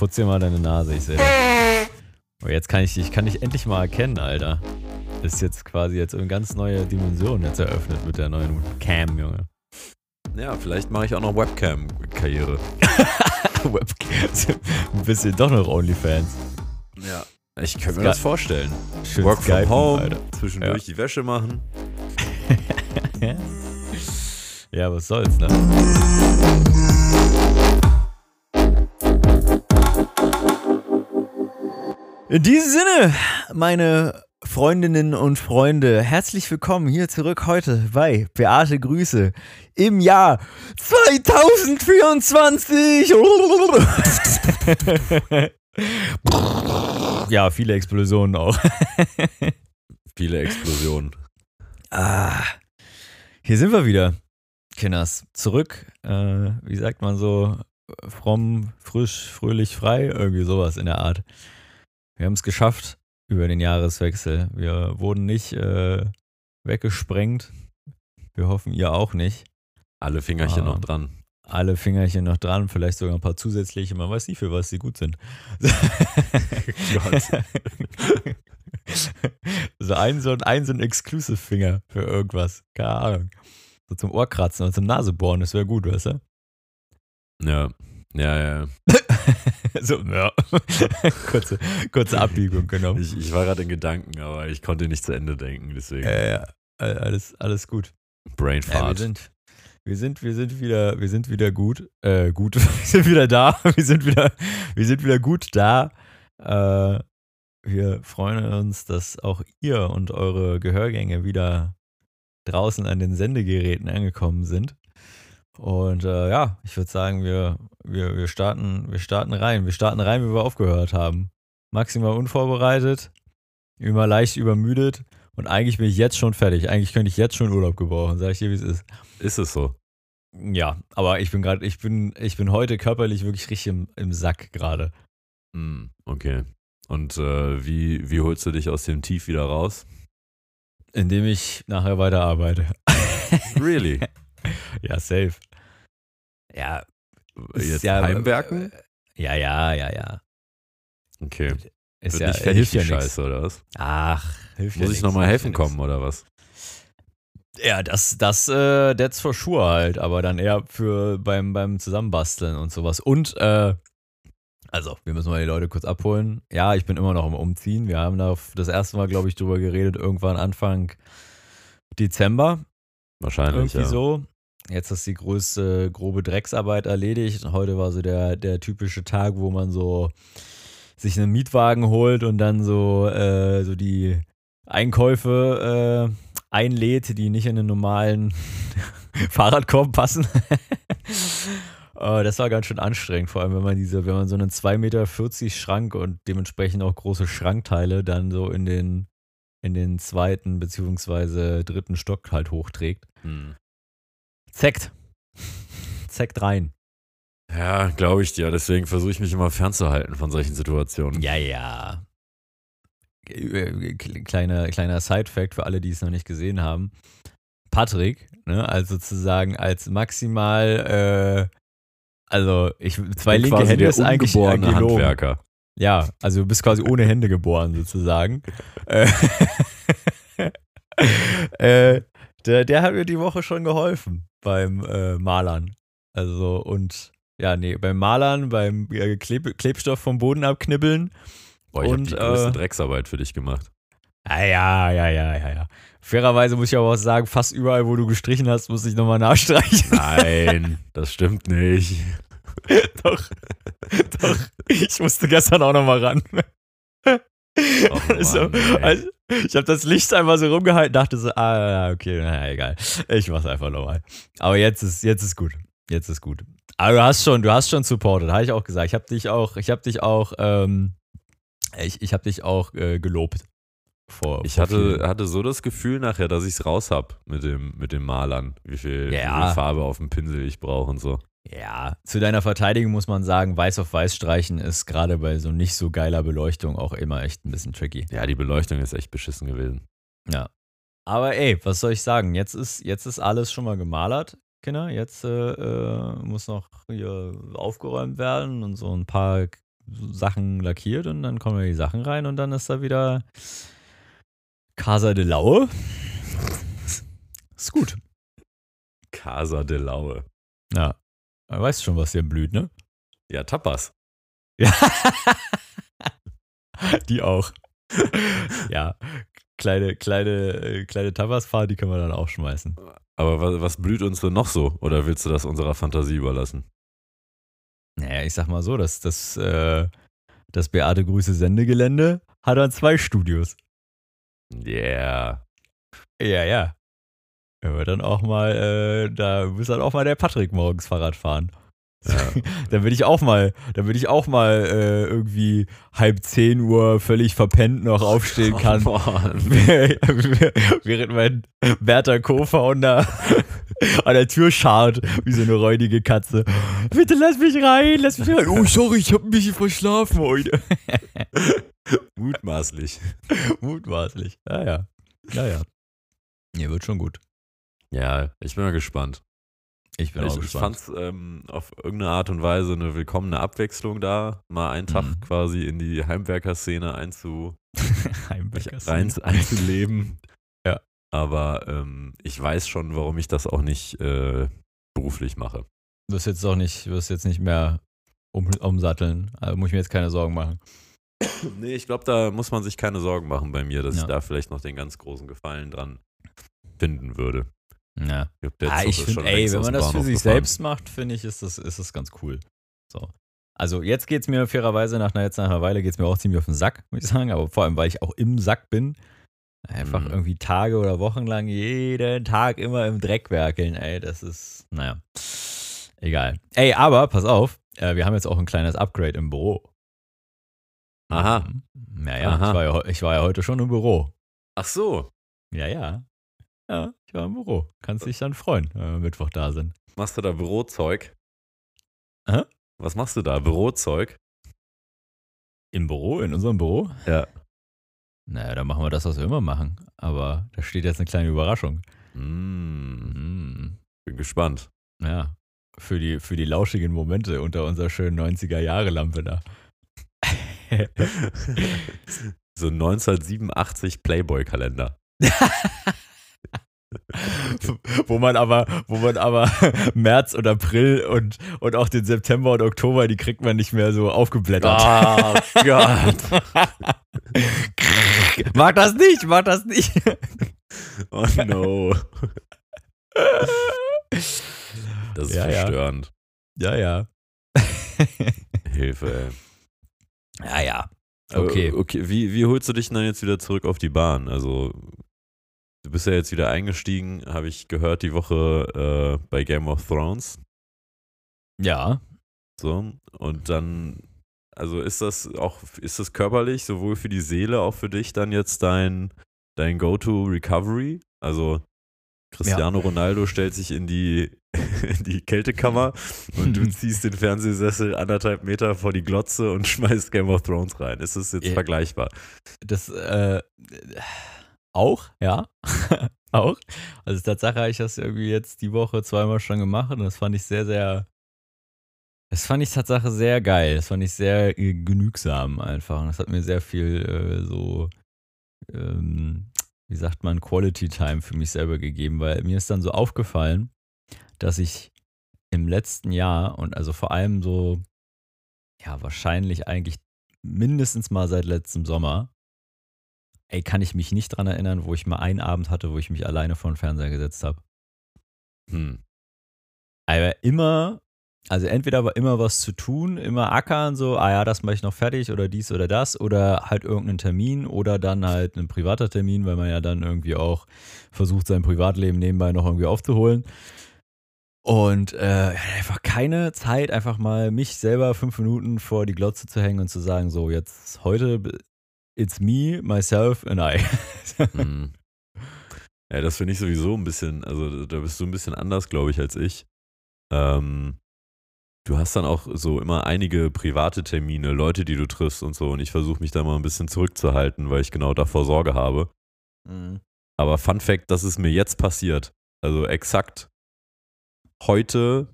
Putz dir mal deine Nase, ich sehe das. Aber oh, jetzt kann ich dich, kann ich endlich mal erkennen, Alter. Ist jetzt quasi jetzt eine ganz neue Dimension jetzt eröffnet mit der neuen Cam, Junge. Ja, vielleicht mache ich auch noch Webcam-Karriere. Webcam. Ein bisschen doch noch OnlyFans. Ja. Ich könnte mir das vorstellen. Schön Work Skypen, from home, Alter. zwischendurch die Wäsche machen. ja, was soll's, ne? In diesem Sinne, meine Freundinnen und Freunde, herzlich willkommen hier zurück heute bei Beate Grüße im Jahr 2024. ja, viele Explosionen auch. Viele Explosionen. Ah, hier sind wir wieder, Kinders. Zurück, äh, wie sagt man so, fromm, frisch, fröhlich, frei, irgendwie sowas in der Art. Wir haben es geschafft über den Jahreswechsel. Wir wurden nicht äh, weggesprengt. Wir hoffen, ihr auch nicht. Alle Fingerchen Ah. noch dran. Alle Fingerchen noch dran, vielleicht sogar ein paar zusätzliche. Man weiß nicht, für was sie gut sind. so ein, so ein, ein, so ein Exclusive-Finger für irgendwas. Keine Ahnung. So zum Ohrkratzen und zum Nasebohren, das wäre gut, weißt du? Ja. Ja, ja. so, ja. kurze, kurze Abbiegung genommen. Ich, ich war gerade in Gedanken, aber ich konnte nicht zu Ende denken, deswegen. Ja, ja, äh, alles, alles gut. Brain Ja, wir Fart. sind, wir sind, wir sind wieder, wir sind wieder gut, äh, gut, wir sind wieder da, wir sind wieder, wir sind wieder gut da. Äh, wir freuen uns, dass auch ihr und eure Gehörgänge wieder draußen an den Sendegeräten angekommen sind. Und äh, ja, ich würde sagen, wir, wir, wir, starten, wir starten rein. Wir starten rein, wie wir aufgehört haben. Maximal unvorbereitet, immer leicht übermüdet und eigentlich bin ich jetzt schon fertig. Eigentlich könnte ich jetzt schon Urlaub gebrauchen, sag ich dir, wie es ist. Ist es so? Ja, aber ich bin gerade, ich bin, ich bin heute körperlich wirklich richtig im, im Sack gerade. Hm, okay. Und äh, wie, wie holst du dich aus dem Tief wieder raus? Indem ich nachher weiterarbeite. Really? ja, safe. Ja. Jetzt ja, heimwerken? äh, Ja, ja, ja, ja. Okay. Ist Wird ja, nicht fertig, ja. Scheiße, oder was? Ach, hilft ja Muss ich nix, nochmal helfen ja nix. kommen, oder was? Ja, das, das, äh, that's for sure halt, aber dann eher für beim, beim Zusammenbasteln und sowas. Und, äh, also, wir müssen mal die Leute kurz abholen. Ja, ich bin immer noch im Umziehen. Wir haben da das erste Mal, glaube ich, drüber geredet, irgendwann Anfang Dezember. Wahrscheinlich, Irgendwie ja. so. Jetzt ist die größte grobe Drecksarbeit erledigt. Heute war so der, der typische Tag, wo man so sich einen Mietwagen holt und dann so, äh, so die Einkäufe äh, einlädt, die nicht in den normalen Fahrradkorb passen. Äh, das war ganz schön anstrengend, vor allem wenn man diese, wenn man so einen 2,40 Meter Schrank und dementsprechend auch große Schrankteile dann so in den, in den zweiten beziehungsweise dritten Stock halt hochträgt. Hm. Zeckt. Zeckt rein. Ja, glaube ich dir. Deswegen versuche ich mich immer fernzuhalten von solchen Situationen. Ja, ja. Äh, Kleiner, kleiner Side-Fact für alle, die es noch nicht gesehen haben. Patrick, ne, also sozusagen als maximal, äh, also ich, zwei bin linke Hände ist eigentlich gelogen. Handwerker. Ja, also du bist quasi ohne Hände geboren sozusagen. Äh, äh, der, der hat mir die Woche schon geholfen beim äh, Malern. Also und ja, nee, beim Malern, beim äh, Kleb Klebstoff vom Boden abknibbeln. Boah, ich habe Und, die größte äh, Drecksarbeit für dich gemacht. Ah, ja, ja, ja, ja, ja. Fairerweise muss ich aber auch sagen, fast überall, wo du gestrichen hast, muss ich nochmal nachstreichen. Nein, das stimmt nicht. doch, doch. Ich musste gestern auch nochmal ran. Och, Mann, so, also, ich habe das Licht einmal so rumgehalten, dachte so, ah, okay, naja, egal. Ich mach's einfach nochmal. Aber jetzt ist, jetzt ist gut. Jetzt ist gut. Aber du hast schon, du hast schon supported, habe ich auch gesagt. Ich habe dich auch, ich habe dich auch, ähm, ich, ich habe dich auch äh, gelobt. Vor, Ich vor hatte, vielen- hatte so das Gefühl nachher, dass ich es raus hab mit dem, mit dem Malern. Wie viel, wie Ja. viel Farbe auf dem Pinsel ich brauche und so. Ja, zu deiner Verteidigung muss man sagen, weiß auf weiß streichen ist gerade bei so nicht so geiler Beleuchtung auch immer echt ein bisschen tricky. Ja, die Beleuchtung ist echt beschissen gewesen. Ja. Aber ey, was soll ich sagen? Jetzt ist, jetzt ist alles schon mal gemalert, Kinder. Jetzt äh, äh, muss noch hier aufgeräumt werden und so ein paar Sachen lackiert und dann kommen die Sachen rein und dann ist da wieder Casa de Laue. Ist gut. Casa de Laue. Ja. Weißt schon, was hier blüht, ne? Ja, Tapas. Ja. die auch. ja. Kleine, kleine, äh, kleine Tapas-Party können wir dann auch schmeißen. Aber was, was blüht uns denn noch so? Oder willst du das unserer Fantasie überlassen? Naja, ich sag mal so, dass das, äh, das Beate Grüße Sendegelände hat dann zwei Studios. Yeah. Ja, ja. Wir dann auch mal, äh, da muss dann auch mal der Patrick morgens Fahrrad fahren. Ja. dann würde ich auch mal, dann würde ich auch mal äh, irgendwie halb zehn Uhr völlig verpennt noch aufstehen kann. Oh, Mann. während mein Bertha Co-Founder an der Tür scharrt, wie so eine räudige Katze. Bitte lass mich rein, lass mich rein. Oh, sorry, ich habe ein bisschen verschlafen heute. Mutmaßlich. Mutmaßlich. Ja, ja. Ja, ja. Wird schon gut. Ja, ich bin mal gespannt. Ich bin ich auch ich gespannt. fand es ähm, auf irgendeine Art und Weise eine willkommene Abwechslung da, mal einen Tag Mhm. quasi in die Heimwerkerszene einzu, Heimwerker rein, einzuleben. Ja. Aber ähm, ich weiß schon, warum ich das auch nicht äh, beruflich mache. Du wirst jetzt auch nicht, du wirst jetzt nicht mehr um, umsatteln. Also muss ich mir jetzt keine Sorgen machen. Nee, ich glaube, da muss man sich keine Sorgen machen bei mir, dass Ja. ich da vielleicht noch den ganz großen Gefallen dran finden würde. Ja. Ich, glaub, ah, ich schon ey, wenn man das für sich gefahren. selbst macht, finde ich, ist das, ist das ganz cool. So. Also jetzt geht es mir fairerweise nach einer, jetzt nach einer Weile geht es mir auch ziemlich auf den Sack, muss ich sagen, aber vor allem, weil ich auch im Sack bin. Einfach Mhm. irgendwie Tage oder Wochen lang jeden Tag immer im Dreck werkeln, ey, das ist, naja, egal. Ey, aber pass auf, äh, wir haben jetzt auch ein kleines Upgrade im Büro. Aha. Mhm. Naja, Aha. ich war, ja, ich war ja heute schon im Büro. Ach so, Ja, ja. Ja, ich war im Büro. Kannst dich dann freuen, wenn wir Mittwoch da sind. machst du da Bürozeug? Hä? Was machst du da? Bürozeug? Im Büro, in unserem Büro? Ja. Naja, dann machen wir das, was wir immer machen. Aber da steht jetzt eine kleine Überraschung. Mm, Mhm. bin gespannt. Ja, für die, für die lauschigen Momente unter unserer schönen 90er-Jahre-Lampe da. so 1987 Playboy-Kalender. wo man aber, wo man aber März und April und, und auch den September und Oktober, die kriegt man nicht mehr so aufgeblättert. Oh Gott. mag das nicht, mag das nicht. Oh no. Das ist Ja, ja. verstörend. ja, ja. Hilfe, ey. ja, ja. Okay. okay. Wie, wie holst du dich denn dann jetzt wieder zurück auf die Bahn? Also, du bist ja jetzt wieder eingestiegen, habe ich gehört, die Woche äh, bei Game of Thrones. Ja. So. Und dann, also ist das auch, ist das körperlich, sowohl für die Seele, auch für dich dann jetzt dein, dein Go-To-Recovery? Also, Cristiano Ronaldo stellt sich in die, in die Kältekammer und du ziehst den Fernsehsessel anderthalb Meter vor die Glotze und schmeißt Game of Thrones rein. Ist das jetzt Ja. vergleichbar? Das, äh, auch, ja. auch. Also Tatsache habe ich das irgendwie jetzt die Woche zweimal schon gemacht und das fand ich sehr, sehr. Das fand ich Tatsache sehr geil. Das fand ich sehr äh, genügsam einfach. Und das hat mir sehr viel äh, so, ähm, wie sagt man, Quality Time für mich selber gegeben, weil mir ist dann so aufgefallen, dass ich im letzten Jahr und also vor allem so, ja, wahrscheinlich eigentlich mindestens mal seit letztem Sommer, ey, kann ich mich nicht dran erinnern, wo ich mal einen Abend hatte, wo ich mich alleine vor den Fernseher gesetzt habe. Hm. Aber immer, also entweder war immer was zu tun, immer ackern, so, ah ja, das mache ich noch fertig oder dies oder das oder halt irgendeinen Termin oder dann halt ein privater Termin, weil man ja dann irgendwie auch versucht, sein Privatleben nebenbei noch irgendwie aufzuholen. Und äh, einfach keine Zeit, einfach mal mich selber fünf Minuten vor die Glotze zu hängen und zu sagen, so, jetzt heute, it's me, myself and I. Hm. Ja, das finde ich sowieso ein bisschen, also da bist du ein bisschen anders, glaube ich, als ich. Ähm, du hast dann auch so immer einige private Termine, Leute, die du triffst und so. Und ich versuche mich da mal ein bisschen zurückzuhalten, weil ich genau davor Sorge habe. Mhm. Aber Fun Fact, das ist mir jetzt passiert. Also exakt heute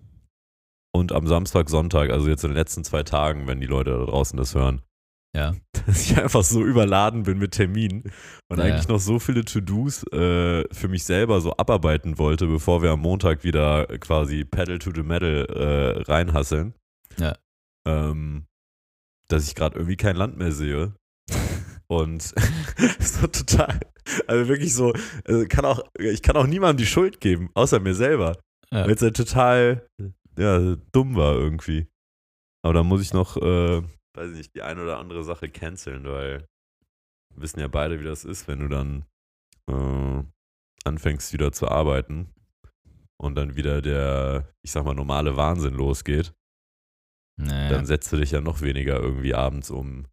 und am Samstag, Sonntag, also jetzt in den letzten zwei Tagen, wenn die Leute da draußen das hören, Ja. dass ich einfach so überladen bin mit Terminen und Ja. eigentlich noch so viele To-Dos äh, für mich selber so abarbeiten wollte, bevor wir am Montag wieder quasi Pedal to the Metal äh, reinhasseln. Ja. Ähm, dass ich gerade irgendwie kein Land mehr sehe. Und so total, also wirklich so, also kann auch, ich kann auch niemandem die Schuld geben, außer mir selber. Ja. Weil es halt total ja, dumm war irgendwie. Aber da muss ich noch, äh, weiß ich nicht, die eine oder andere Sache canceln, weil wir wissen ja beide, wie das ist, wenn du dann äh, anfängst wieder zu arbeiten und dann wieder der, ich sag mal, normale Wahnsinn losgeht. Naja. Dann setzt du dich ja noch weniger irgendwie abends um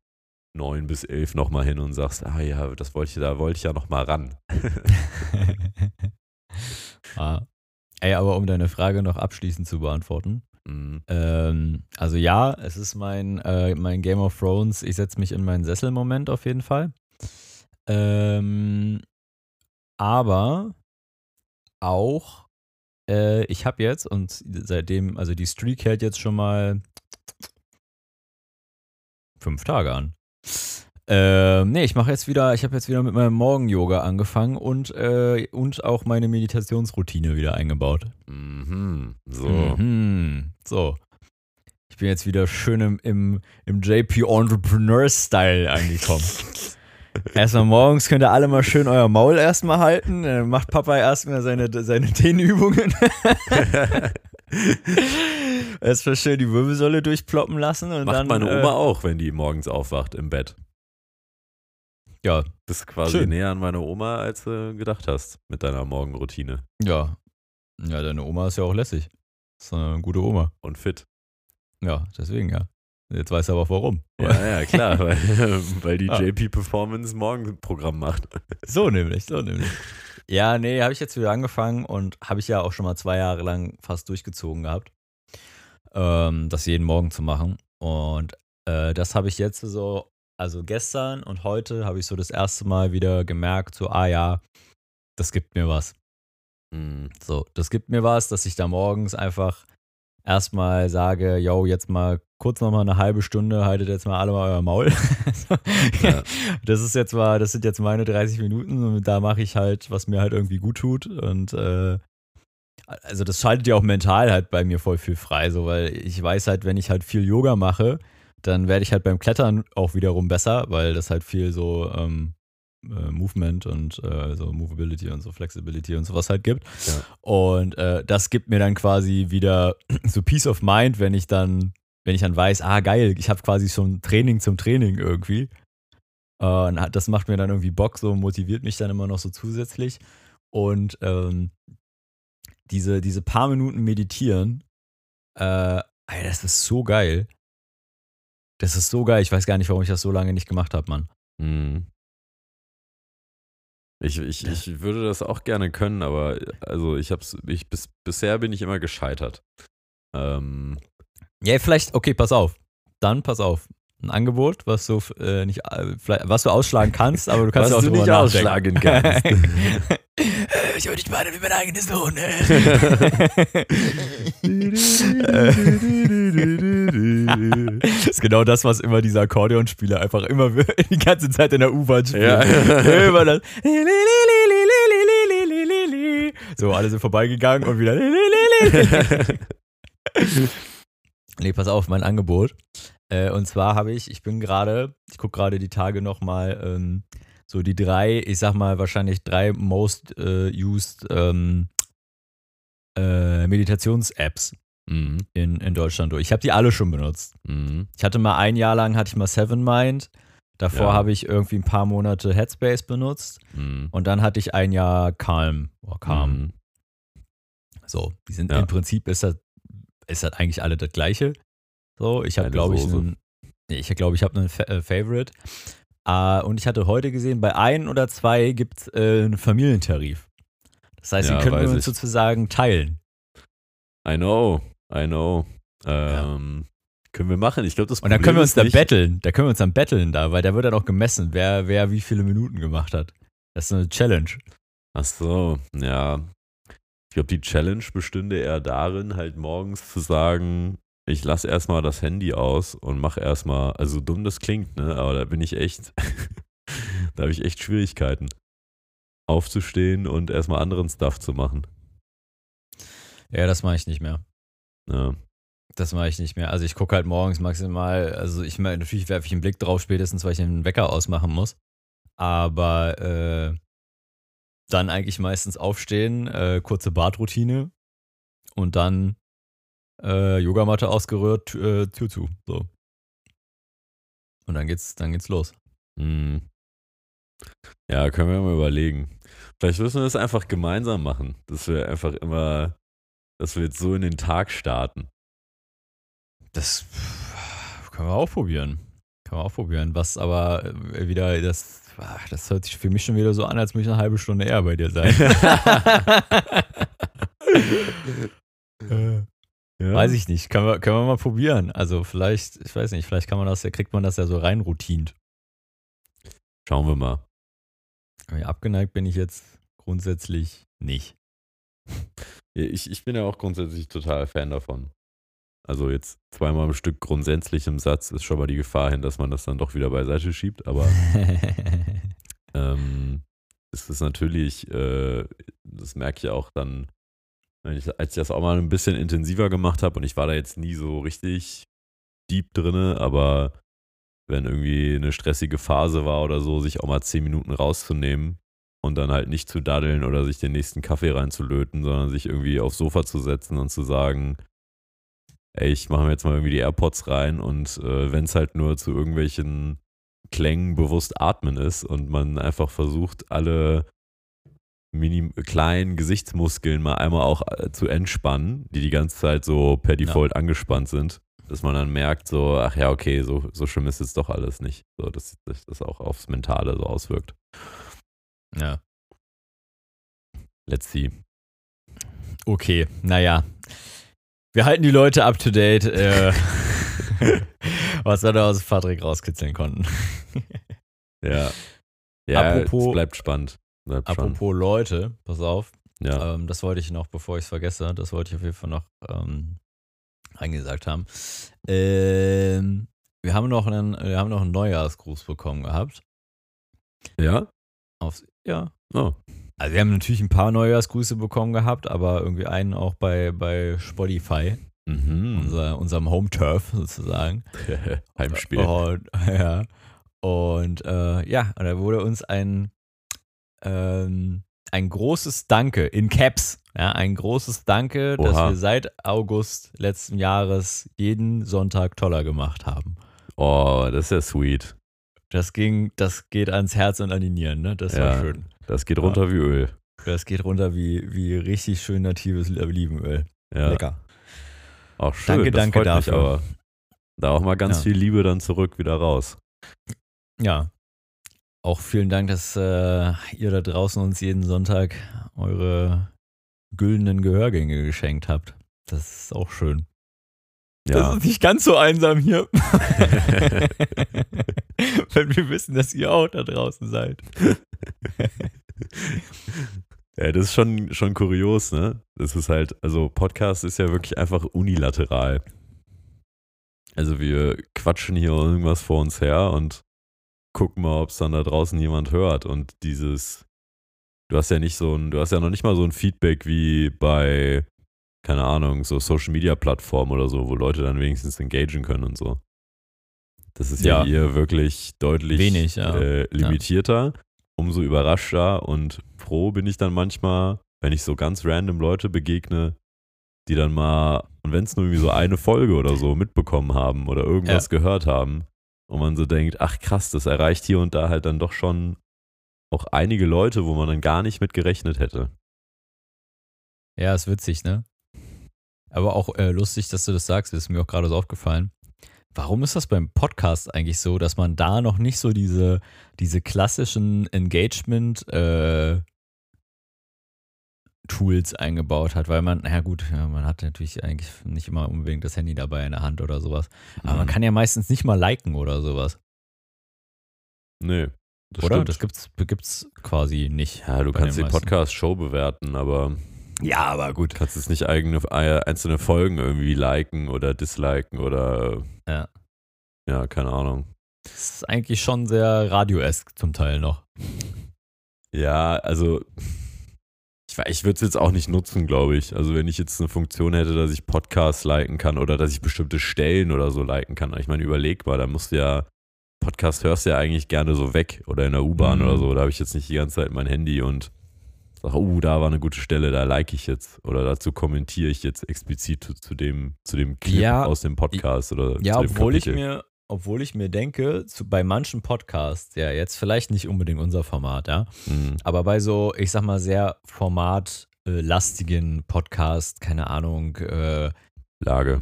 neun bis elf nochmal hin und sagst, ah ja, das wollte ich, da wollte ich ja nochmal ran. ah. Ey, aber um deine Frage noch abschließend zu beantworten. Mhm. Ähm, also ja, es ist mein, äh, mein Game of Thrones, ich setze mich in meinen Sessel-Moment auf jeden Fall. Ähm, aber auch, äh, ich habe jetzt, und seitdem, also die Streak hält jetzt schon mal fünf Tage an. Ähm, nee, ich mache jetzt wieder, ich habe jetzt wieder mit meinem Morgen-Yoga angefangen und, äh, und auch meine Meditationsroutine wieder eingebaut. Mhm. So. Mhm. So. Ich bin jetzt wieder schön im, im, im JP Entrepreneur-Style angekommen. erstmal morgens könnt ihr alle mal schön euer Maul erstmal halten. Dann macht Papa erstmal seine, seine Dehnübungen. erstmal schön die Wirbelsäule durchploppen lassen. Und Macht dann, meine äh, Oma auch, wenn die morgens aufwacht im Bett. Ja, Bist quasi Schön. näher an meiner Oma, als du gedacht hast mit deiner Morgenroutine. ja. Ja, deine Oma ist ja auch lässig. Ist eine gute Oma. Und fit. Ja, deswegen ja. Jetzt weiß er aber auch warum. Ja, ja, klar, weil, weil die Ah. JP Performance Morgenprogramm macht. So nämlich, so nämlich. Ja, nee, habe ich jetzt wieder angefangen und habe ich ja auch schon mal zwei Jahre lang fast durchgezogen gehabt, ähm, das jeden Morgen zu machen. Und äh, das habe ich jetzt so, also gestern und heute habe ich so das erste Mal wieder gemerkt, so, ah ja, das gibt mir was. Mhm. So, das gibt mir was, dass ich da morgens einfach erstmal sage, yo, jetzt mal kurz nochmal eine halbe Stunde, haltet jetzt mal alle mal euer Maul. Ja. Das ist jetzt mal, das sind jetzt meine 30 Minuten und da mache ich halt, was mir halt irgendwie gut tut. Und äh, also das schaltet ja auch mental halt bei mir voll viel frei, so, weil ich weiß halt, wenn ich halt viel Yoga mache, dann werde ich halt beim Klettern auch wiederum besser, weil das halt viel so ähm, äh, Movement und äh, so Movability und so Flexibility und sowas halt gibt. Ja. Und äh, das gibt mir dann quasi wieder so Peace of Mind, wenn ich dann, wenn ich dann weiß, ah geil, ich habe quasi schon Training zum Training irgendwie. Äh, und das macht mir dann irgendwie Bock, so motiviert mich dann immer noch so zusätzlich. Und ähm, diese, diese paar Minuten meditieren, äh, ey, das ist so geil. Das ist so geil. Ich weiß gar nicht, warum ich das so lange nicht gemacht habe, Mann. Mhm. Ich, ich, ich würde das auch gerne können, aber also ich hab's, ich bis, bisher bin ich immer gescheitert. Ähm, Ja, vielleicht, okay, pass auf. Dann pass auf. Ein Angebot, was du äh, nicht, äh, was du ausschlagen kannst, aber du kannst Was auch du nicht nachdenken. ausschlagen kannst. Ich würde dich beide wie mein eigenes Sohn. das ist genau das, was immer dieser Akkordeonspieler einfach immer die ganze Zeit in der U-Bahn spielt. Ja. Immer das. So, alle sind vorbeigegangen und wieder. Nee, pass auf, mein Angebot. Äh, und zwar habe ich, ich bin gerade, ich gucke gerade die Tage nochmal, ähm, so die drei, ich sag mal wahrscheinlich drei most äh, used ähm, äh, Meditations-Apps mhm. in, in Deutschland durch. Ich habe die alle schon benutzt. Mhm. Ich hatte mal ein Jahr lang, hatte ich mal Seven Mind. Davor Ja. habe ich irgendwie ein paar Monate Headspace benutzt. Mhm. Und dann hatte ich ein Jahr Calm. Oh, Calm. Mhm. So, die sind Ja. im Prinzip ist das, ist das eigentlich alle das gleiche. So, ich habe glaube ich einen, ich glaube ich habe einen Fa äh, Favorite. Äh, und ich hatte heute gesehen, bei ein oder zwei gibt es äh, einen Familientarif. Das heißt, Ja, die können wir uns ich. sozusagen teilen. I know, I know. Ähm, Können wir machen. Ich glaube, das Und dann Problem können wir uns da betteln. Da können wir uns dann betteln da, weil da wird dann auch gemessen, wer, wer wie viele Minuten gemacht hat. Das ist eine Challenge. Ach so, ja. Ich glaube, die Challenge bestünde eher darin, halt morgens zu sagen, ich lasse erstmal das Handy aus und mache erstmal, also dumm das klingt, ne? Aber da bin ich echt, da habe ich echt Schwierigkeiten. Aufzustehen und erstmal anderen Stuff zu machen. Ja, das mache ich nicht mehr. Ja. Das mache ich nicht mehr. Also ich gucke halt morgens maximal, also ich meine, natürlich werfe ich einen Blick drauf, spätestens, weil ich den Wecker ausmachen muss. Aber äh, dann eigentlich meistens aufstehen, äh, kurze Badroutine und dann äh, Yogamatte ausgerührt, Tür, äh, Tür zu. So. Und dann geht's, dann geht's los. Hm. Ja, können wir mal überlegen. Vielleicht müssen wir das einfach gemeinsam machen, dass wir einfach immer, dass wir jetzt so in den Tag starten. Das können wir auch probieren. Können wir auch probieren. Was aber äh, wieder, das, das hört sich für mich schon wieder so an, als müsste ich eine halbe Stunde eher bei dir sein. ja. Weiß ich nicht. Können wir, können wir mal probieren. Also vielleicht, ich weiß nicht, vielleicht kann man das ja, kriegt man das ja so rein routint. Schauen wir mal. Abgeneigt bin ich jetzt grundsätzlich nicht. Ich, ich bin ja auch grundsätzlich total Fan davon. Also jetzt zweimal im Stück grundsätzlich im Satz ist schon mal die Gefahr hin, dass man das dann doch wieder beiseite schiebt, aber ähm, ist es natürlich, äh, das merke ich auch dann, ich, als ich das auch mal ein bisschen intensiver gemacht habe und ich war da jetzt nie so richtig deep drinne, aber wenn irgendwie eine stressige Phase war oder so, sich auch mal zehn Minuten rauszunehmen und dann halt nicht zu daddeln oder sich den nächsten Kaffee reinzulöten, sondern sich irgendwie aufs Sofa zu setzen und zu sagen, ey, ich mache mir jetzt mal irgendwie die AirPods rein und äh, wenn es halt nur zu irgendwelchen Klängen bewusst atmen ist und man einfach versucht, alle mini kleinen Gesichtsmuskeln mal einmal auch äh, zu entspannen, die die ganze Zeit so per Default ja. angespannt sind, dass man dann merkt, so, ach ja, okay, so, so schlimm ist es doch alles nicht. So, dass sich das auch aufs Mentale so auswirkt. Ja. Let's see. Okay, naja. Wir halten die Leute up to date, äh, was wir da aus Patrick rauskitzeln konnten. ja. Ja, apropos, es bleibt spannend. Bleibt apropos spannend. Leute, pass auf. Ja. Ähm, das wollte ich noch, bevor ich es vergesse, das wollte ich auf jeden Fall noch ähm, eingesagt haben. Ähm, wir haben noch einen, wir haben noch einen Neujahrsgruß bekommen gehabt. Ja? Aufs, ja. Oh. Also wir haben natürlich ein paar Neujahrsgrüße bekommen gehabt, aber irgendwie einen auch bei, bei Spotify. Mhm. Unser, unserem Home-Turf sozusagen. Heimspiel. Und, ja. Und äh, ja, und da wurde uns ein, ähm, ein großes Danke in Caps. Ja, ein großes Danke, Oha. dass wir seit August letzten Jahres jeden Sonntag toller gemacht haben. Oh, das ist ja sweet. Das ging, das geht ans Herz und an die Nieren, ne? Das ja. war schön. Das geht runter ja. wie Öl. Das geht runter wie, wie richtig schön natives Olivenöl. Ja. Lecker. Auch schön. Danke, danke dafür. Da auch mal ganz ja. viel Liebe dann zurück wieder raus. Ja. Auch vielen Dank, dass äh, ihr da draußen uns jeden Sonntag eure güldenen Gehörgänge geschenkt habt. Das ist auch schön. Ja. Das ist nicht ganz so einsam hier. Wenn wir wissen, dass ihr auch da draußen seid. ja, das ist schon, schon kurios, ne? Das ist halt, also Podcast ist ja wirklich einfach unilateral. Also wir quatschen hier irgendwas vor uns her und gucken mal, ob es dann da draußen jemand hört. Und dieses, du hast ja nicht so ein, du hast ja noch nicht mal so ein Feedback wie bei keine Ahnung, so Social Media Plattformen oder so, wo Leute dann wenigstens engagieren können und so. Das ist ja, ja hier wirklich deutlich Wenig, ja. äh, limitierter. Ja. Umso überraschter und froh bin ich dann manchmal, wenn ich so ganz random Leute begegne, die dann mal, und wenn es nur irgendwie so eine Folge oder so mitbekommen haben oder irgendwas gehört haben und man so denkt, ach krass, das erreicht hier und da halt dann doch schon auch einige Leute, wo man dann gar nicht mit gerechnet hätte. Ja, ist witzig, ne? Aber auch äh, lustig, dass du das sagst, ist mir auch gerade so aufgefallen. Warum ist das beim Podcast eigentlich so, dass man da noch nicht so diese, diese klassischen Engagement äh, Tools eingebaut hat, weil man, na gut, ja, man hat natürlich eigentlich nicht immer unbedingt das Handy dabei in der Hand oder sowas. Aber mhm. man kann ja meistens nicht mal liken oder sowas. Nee. Das oder? Stimmt. Das gibt's, gibt's quasi nicht. Ja, du kannst die Podcast-Show bewerten, aber Ja, aber gut. Du kannst es nicht eigene, einzelne Folgen irgendwie liken oder disliken oder. Ja. Ja, keine Ahnung. Das ist eigentlich schon sehr radioesk zum Teil noch. Ja, also ich, ich würde es jetzt auch nicht nutzen, glaube ich. Also wenn ich jetzt eine Funktion hätte, dass ich Podcasts liken kann oder dass ich bestimmte Stellen oder so liken kann. Ich meine, überleg mal, da musst du ja, Podcast hörst du ja eigentlich gerne so weg oder in der U-Bahn Mhm. oder so. Da habe ich jetzt nicht die ganze Zeit mein Handy und sage, oh, da war eine gute Stelle, da like ich jetzt. Oder dazu kommentiere ich jetzt explizit zu, zu dem, zu dem Clip Ja, aus dem Podcast oder Ja, zu dem obwohl ich mir, obwohl ich mir denke, zu, bei manchen Podcasts, ja, jetzt vielleicht nicht unbedingt unser Format, ja, Mhm. aber bei so, ich sag mal, sehr formatlastigen Podcast, keine Ahnung, äh, Lage.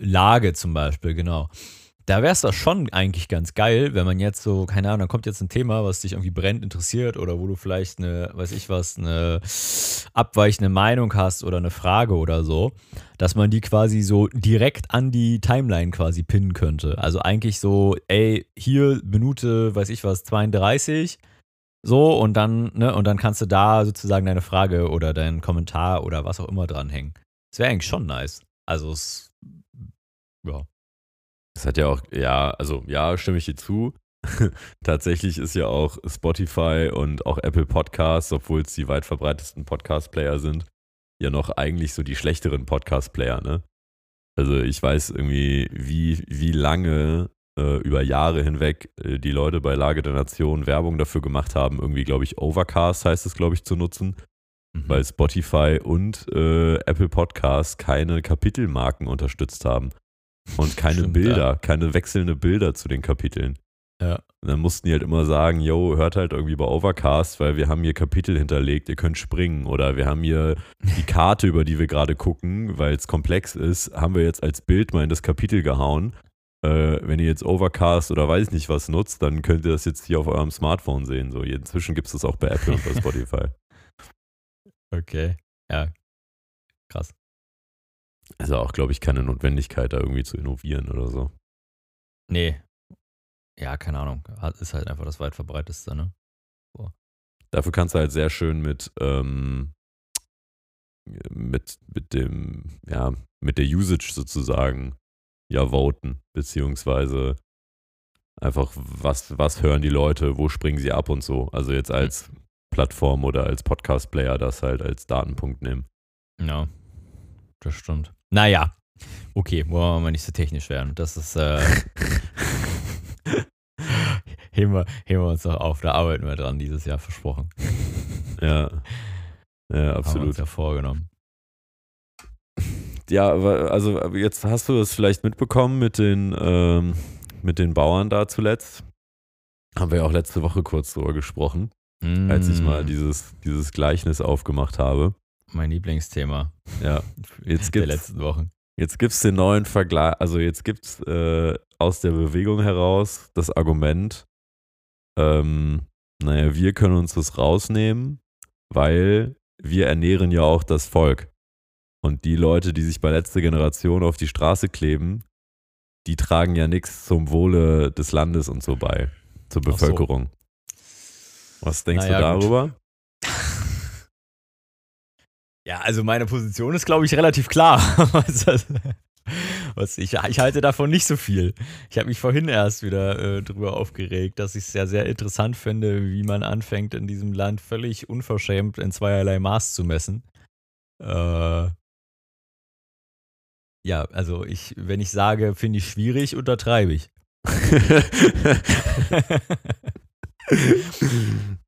Lage zum Beispiel, genau. Da wäre es doch schon eigentlich ganz geil, wenn man jetzt so, keine Ahnung, dann kommt jetzt ein Thema, was dich irgendwie brennend interessiert oder wo du vielleicht eine, weiß ich was, eine abweichende Meinung hast oder eine Frage oder so, dass man die quasi so direkt an die Timeline quasi pinnen könnte. Also eigentlich so, ey, hier Minute, weiß ich was, 32, so und dann, ne, und dann kannst du da sozusagen deine Frage oder deinen Kommentar oder was auch immer dranhängen. Das wäre eigentlich schon nice. Also es, ja. Das hat ja auch, ja, also ja, stimme ich dir zu. Tatsächlich ist ja auch Spotify und auch Apple Podcasts, obwohl es die weit verbreitetsten Podcast-Player sind, ja noch eigentlich so die schlechteren Podcast-Player, ne? Also ich weiß irgendwie, wie, wie lange äh, über Jahre hinweg äh, die Leute bei Lage der Nation Werbung dafür gemacht haben, irgendwie, glaube ich, Overcast heißt es, glaube ich, zu nutzen, Mhm. weil Spotify und äh, Apple Podcasts keine Kapitelmarken unterstützt haben. Und keine Stimmt, Bilder, ja. keine wechselnde Bilder zu den Kapiteln. Ja. Und dann mussten die halt immer sagen, yo, hört halt irgendwie bei Overcast, weil wir haben hier Kapitel hinterlegt, ihr könnt springen. Oder wir haben hier die Karte, über die wir gerade gucken, weil es komplex ist, haben wir jetzt als Bild mal in das Kapitel gehauen. Äh, wenn ihr jetzt Overcast oder weiß nicht was nutzt, dann könnt ihr das jetzt hier auf eurem Smartphone sehen. So, inzwischen gibt es das auch bei Apple und bei Spotify. Okay. Ja. Krass. Also auch, glaube ich, keine Notwendigkeit, da irgendwie zu innovieren oder so. Nee. Ja, keine Ahnung. Ist halt einfach das weit verbreiteste, ne? Dafür kannst du halt sehr schön mit, ähm, mit, mit dem, ja, mit der Usage sozusagen ja voten, beziehungsweise einfach, was, was hören die Leute, wo springen sie ab und so. Also jetzt als Plattform oder als Podcast-Player das halt als Datenpunkt nehmen. Ja. Das stimmt. Naja. Okay, wollen wir mal nicht so technisch werden. Das ist, äh. heben, wir, heben wir uns noch auf. Da arbeiten wir dran dieses Jahr, versprochen. Ja. Ja, Haben wir absolut. uns ja vorgenommen. Ja, aber also aber jetzt hast du es vielleicht mitbekommen mit den, ähm, mit den Bauern da zuletzt. Haben wir ja auch letzte Woche kurz drüber gesprochen, als ich mal Mm, dieses, dieses Gleichnis aufgemacht habe. Mein Lieblingsthema Ja, jetzt der gibt's, letzten Wochen. jetzt gibt's den neuen Vergleich, also jetzt gibt's äh, aus der Bewegung heraus das Argument, ähm, naja, wir können uns das rausnehmen, weil wir ernähren ja auch das Volk. Und die Leute, die sich bei letzter Generation auf die Straße kleben, die tragen ja nichts zum Wohle des Landes und so bei, zur Ach so. Bevölkerung. Was denkst Naja, du gut. Ja, also meine Position ist, glaube ich, relativ klar. Was ich, ich halte davon nicht so viel. Ich habe mich vorhin erst wieder äh, drüber aufgeregt, dass ich es ja sehr interessant finde, wie man anfängt, in diesem Land völlig unverschämt in zweierlei Maß zu messen. Äh, ja, also ich, wenn ich sage, finde ich schwierig, untertreibe ich.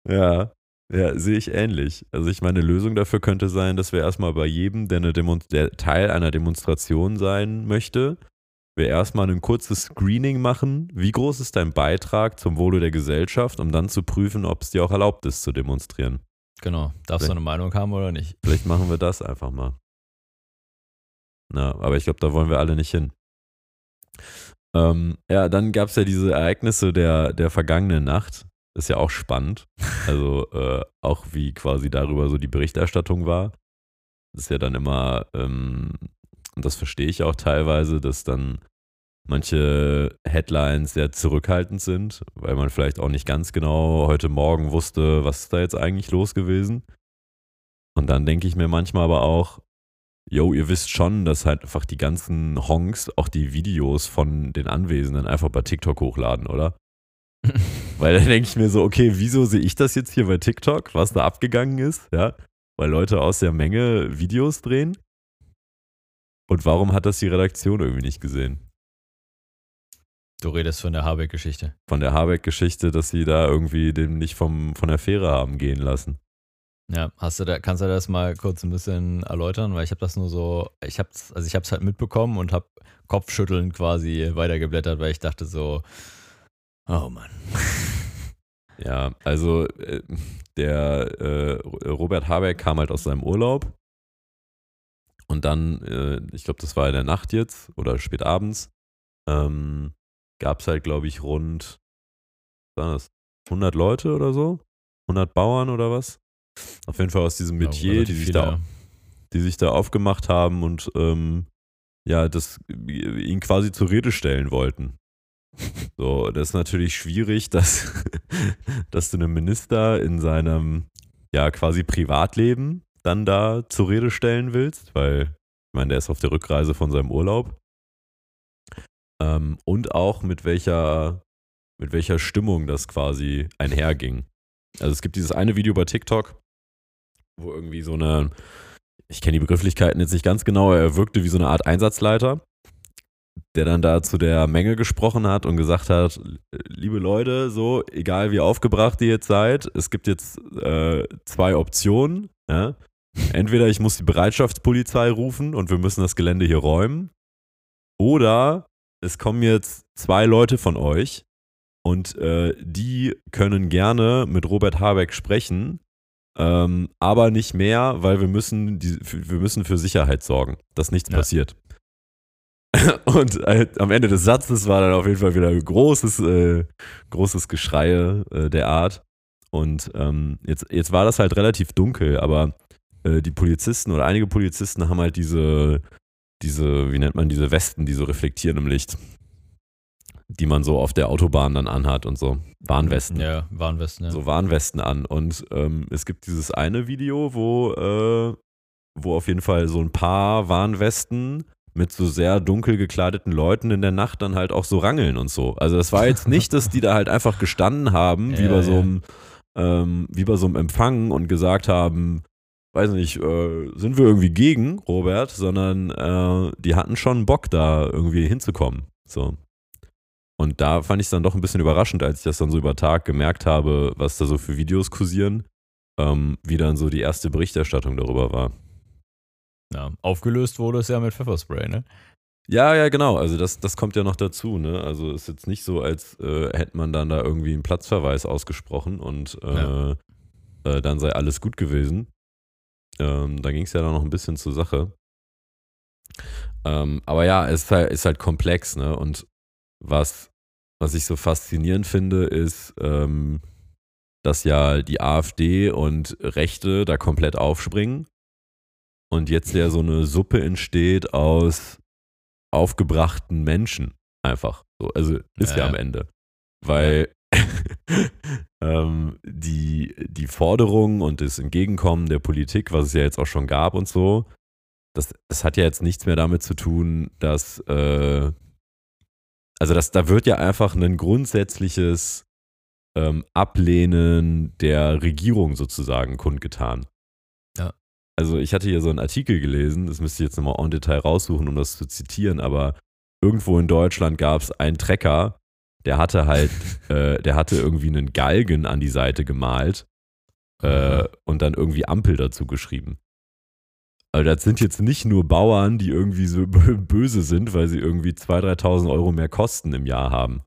ja, ja, sehe ich ähnlich. Also ich meine, Lösung dafür könnte sein, dass wir erstmal bei jedem, der, eine der Teil einer Demonstration sein möchte, wir erstmal ein kurzes Screening machen. Wie groß ist dein Beitrag zum Wohle der Gesellschaft, um dann zu prüfen, ob es dir auch erlaubt ist zu demonstrieren. genau. Darfst du eine Meinung haben oder nicht? Vielleicht machen wir das einfach mal. Na, aber ich glaube, da wollen wir alle nicht hin. Ähm, ja, dann gab es ja diese Ereignisse der, der vergangenen Nacht. Ist ja auch spannend. Also äh, auch wie quasi darüber so die Berichterstattung war. Das ist ja dann immer, ähm, und das verstehe ich auch teilweise, dass dann manche Headlines sehr zurückhaltend sind, weil man vielleicht auch nicht ganz genau heute Morgen wusste, was ist da jetzt eigentlich los gewesen. Und dann denke ich mir manchmal aber auch, yo, ihr wisst schon, dass halt einfach die ganzen Honks auch die Videos von den Anwesenden einfach bei TikTok hochladen, oder? Weil dann denke ich mir so, okay, wieso sehe ich das jetzt hier bei TikTok, was da abgegangen ist, ja? Weil Leute aus der Menge Videos drehen. Und warum hat das die Redaktion irgendwie nicht gesehen? Du redest von der Habeck-Geschichte. Von der Habeck-Geschichte, dass sie da irgendwie den nicht vom, von der Fähre haben gehen lassen. Ja, hast du da, kannst du das mal kurz ein bisschen erläutern? Weil ich habe das nur so, ich habe also ich habe es halt mitbekommen und habe Kopfschütteln quasi weitergeblättert, weil ich dachte so, oh Mann. Ja, also äh, der äh, Robert Habeck kam halt aus seinem Urlaub und dann, äh, ich glaube, das war in der Nacht jetzt oder spät abends, ähm, gab es halt, glaube ich, rund was war das, 100 Leute oder so, 100 Bauern oder was. Auf jeden Fall aus diesem Metier, ja, die, sich da, die sich da aufgemacht haben und ähm, ja, das ihn quasi zur Rede stellen wollten. So, das ist natürlich schwierig, dass, dass du einen Minister in seinem ja quasi Privatleben dann da zur Rede stellen willst, weil ich meine, der ist auf der Rückreise von seinem Urlaub. Ähm, und auch mit welcher, mit welcher Stimmung das quasi einherging. Also es gibt dieses eine Video bei TikTok, wo irgendwie so eine, ich kenne die Begrifflichkeiten jetzt nicht ganz genau, er wirkte wie so eine Art Einsatzleiter der dann da zu der Menge gesprochen hat und gesagt hat, liebe Leute, so, egal wie aufgebracht ihr jetzt seid, es gibt jetzt äh, zwei Optionen. Ja? Entweder ich muss die Bereitschaftspolizei rufen und wir müssen das Gelände hier räumen, oder es kommen jetzt zwei Leute von euch und äh, die können gerne mit Robert Habeck sprechen, ähm, aber nicht mehr, weil wir müssen, die, wir müssen für Sicherheit sorgen, dass nichts ja. passiert. Und äh, am Ende des Satzes war dann auf jeden Fall wieder großes, äh, großes Geschrei äh, der Art. Und ähm, jetzt, jetzt war das halt relativ dunkel, aber äh, die Polizisten oder einige Polizisten haben halt diese, diese, wie nennt man diese Westen, die so reflektieren im Licht, die man so auf der Autobahn dann anhat und so. Warnwesten. Ja, Warnwesten, ja. So Warnwesten an. Und ähm, es gibt dieses eine Video, wo, äh, wo auf jeden Fall so ein paar Warnwesten mit so sehr dunkel gekleideten Leuten in der Nacht dann halt auch so rangeln und so. Also das war jetzt nicht, dass die da halt einfach gestanden haben, wie, ja, bei so einem, ähm, wie bei so einem Empfang und gesagt haben, weiß nicht, äh, sind wir irgendwie gegen Robert, sondern äh, die hatten schon Bock da irgendwie hinzukommen. So. Und da fand ich es dann doch ein bisschen überraschend, als ich das dann so über Tag gemerkt habe, was da so für Videos kursieren, ähm, wie dann so die erste Berichterstattung darüber war. Ja, aufgelöst wurde es ja mit Pfefferspray, ne? Ja, ja, genau. Also das, das kommt ja noch dazu, ne? Also ist jetzt nicht so, als äh, hätte man dann da irgendwie einen Platzverweis ausgesprochen und äh, ja. äh, dann sei alles gut gewesen. Ähm, da ging es ja dann noch ein bisschen zur Sache. Ähm, aber ja, es ist halt, ist halt, komplex, ne? Und was, was ich so faszinierend finde, ist, ähm, dass ja die AfD und Rechte da komplett aufspringen und jetzt ja so eine Suppe entsteht aus aufgebrachten Menschen einfach. So, also ist ja, ja am Ende. Weil ähm, die, die Forderung und das Entgegenkommen der Politik, was es ja jetzt auch schon gab und so, das, das hat ja jetzt nichts mehr damit zu tun, dass, äh, also das, da wird ja einfach ein grundsätzliches ähm, Ablehnen der Regierung sozusagen kundgetan. Also ich hatte hier so einen Artikel gelesen, das müsste ich jetzt nochmal en Detail raussuchen, um das zu zitieren, aber irgendwo in Deutschland gab es einen Trecker, der hatte halt, äh, der hatte irgendwie einen Galgen an die Seite gemalt äh, und dann irgendwie Ampel dazu geschrieben. Also das sind jetzt nicht nur Bauern, die irgendwie so böse sind, weil sie irgendwie 2.000, 3.000 Euro mehr Kosten im Jahr haben.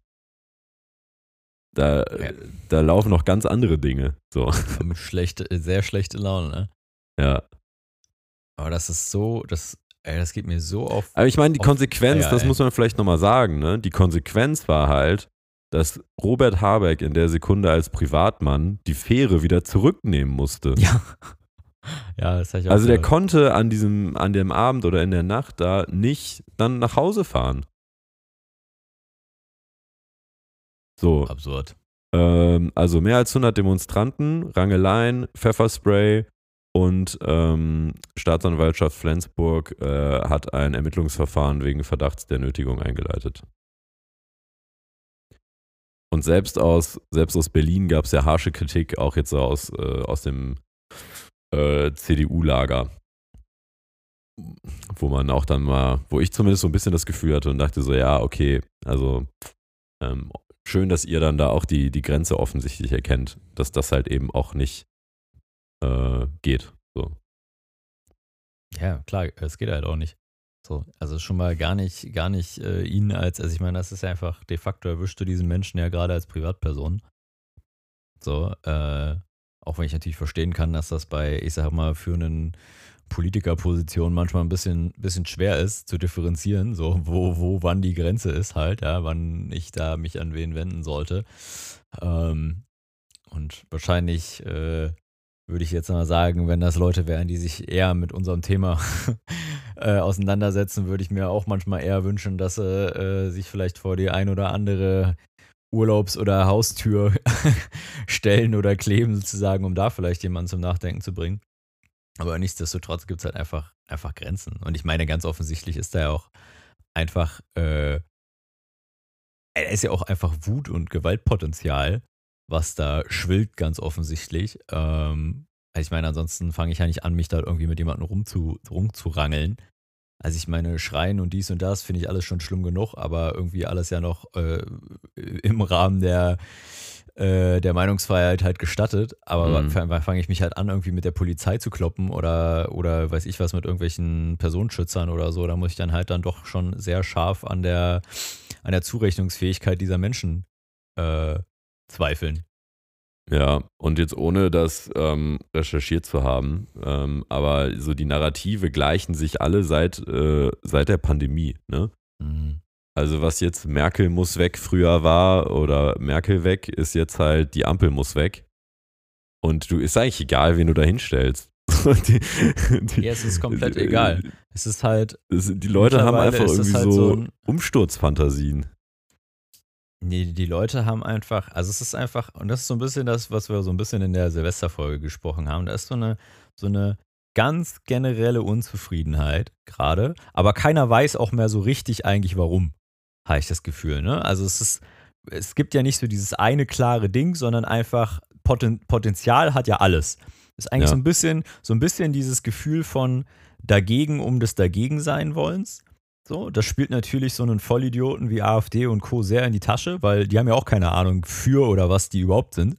Da, ja. da laufen noch ganz andere Dinge. So. Schlechte, sehr schlechte Laune, ne? Ja. Aber das ist so, das, ey, das geht mir so auf. Aber ich meine, die Konsequenz, Eier, das muss man vielleicht nochmal sagen, ne? Die Konsequenz war halt, dass Robert Habeck in der Sekunde als Privatmann die Fähre wieder zurücknehmen musste. Ja. Ja, das ich auch Also der gehört. konnte an diesem, an dem Abend oder in der Nacht da nicht dann nach Hause fahren. So. Absurd. Ähm, also mehr als 100 Demonstranten, Rangeleien, Pfefferspray, und ähm, Staatsanwaltschaft Flensburg äh, hat ein Ermittlungsverfahren wegen Verdachts der Nötigung eingeleitet. Und selbst aus, selbst aus Berlin gab es ja harsche Kritik, auch jetzt aus, äh, aus dem äh, CDU-Lager. Wo man auch dann mal, wo ich zumindest so ein bisschen das Gefühl hatte und dachte so, ja, okay, also ähm, schön, dass ihr dann da auch die, die Grenze offensichtlich erkennt, dass das halt eben auch nicht äh, geht. So. Ja, klar, es geht halt auch nicht. So, also schon mal gar nicht, gar nicht äh, ihn als, also ich meine, das ist ja einfach de facto erwischt du diesen Menschen ja gerade als Privatperson. So, äh, auch wenn ich natürlich verstehen kann, dass das bei, ich sag mal, für einen Politikerposition manchmal ein bisschen, bisschen schwer ist zu differenzieren, so wo, wo, wann die Grenze ist halt, ja, wann ich da mich an wen wenden sollte. Ähm, und wahrscheinlich äh, würde ich jetzt mal sagen, wenn das Leute wären, die sich eher mit unserem Thema äh, auseinandersetzen, würde ich mir auch manchmal eher wünschen, dass sie äh, sich vielleicht vor die ein oder andere Urlaubs- oder Haustür stellen oder kleben, sozusagen, um da vielleicht jemanden zum Nachdenken zu bringen. Aber nichtsdestotrotz gibt es halt einfach, einfach Grenzen. Und ich meine, ganz offensichtlich ist da ja auch einfach, äh, er ist ja auch einfach Wut und Gewaltpotenzial, was da schwillt, ganz offensichtlich. Ähm, ich meine, ansonsten fange ich ja nicht an, mich da irgendwie mit jemandem rumzu, rumzurangeln. Also ich meine, Schreien und dies und das finde ich alles schon schlimm genug, aber irgendwie alles ja noch äh, im Rahmen der, äh, der Meinungsfreiheit halt gestattet. Aber mhm. fange ich mich halt an, irgendwie mit der Polizei zu kloppen oder, oder weiß ich was mit irgendwelchen Personenschützern oder so, da muss ich dann halt dann doch schon sehr scharf an der, an der Zurechnungsfähigkeit dieser Menschen äh, zweifeln. Ja, und jetzt ohne das ähm, recherchiert zu haben, ähm, aber so die Narrative gleichen sich alle seit, äh, seit der Pandemie. Ne? Mhm. Also was jetzt Merkel muss weg früher war oder Merkel weg, ist jetzt halt die Ampel muss weg. Und du ist eigentlich egal, wen du da hinstellst. die, die, ja, es ist komplett die, egal. Es ist halt. Es, die Leute haben einfach irgendwie halt so, so Umsturzfantasien. Nee, die Leute haben einfach, also es ist einfach, und das ist so ein bisschen das, was wir so ein bisschen in der Silvesterfolge gesprochen haben. Da ist so eine, so eine ganz generelle Unzufriedenheit gerade, aber keiner weiß auch mehr so richtig eigentlich warum, habe ich das Gefühl. Ne? Also es ist, es gibt ja nicht so dieses eine klare Ding, sondern einfach Poten Potenzial hat ja alles. Ist eigentlich ja. so ein bisschen, so ein bisschen dieses Gefühl von dagegen um des Dagegensein wollens. So, das spielt natürlich so einen Vollidioten wie AfD und Co. sehr in die Tasche, weil die haben ja auch keine Ahnung für oder was die überhaupt sind.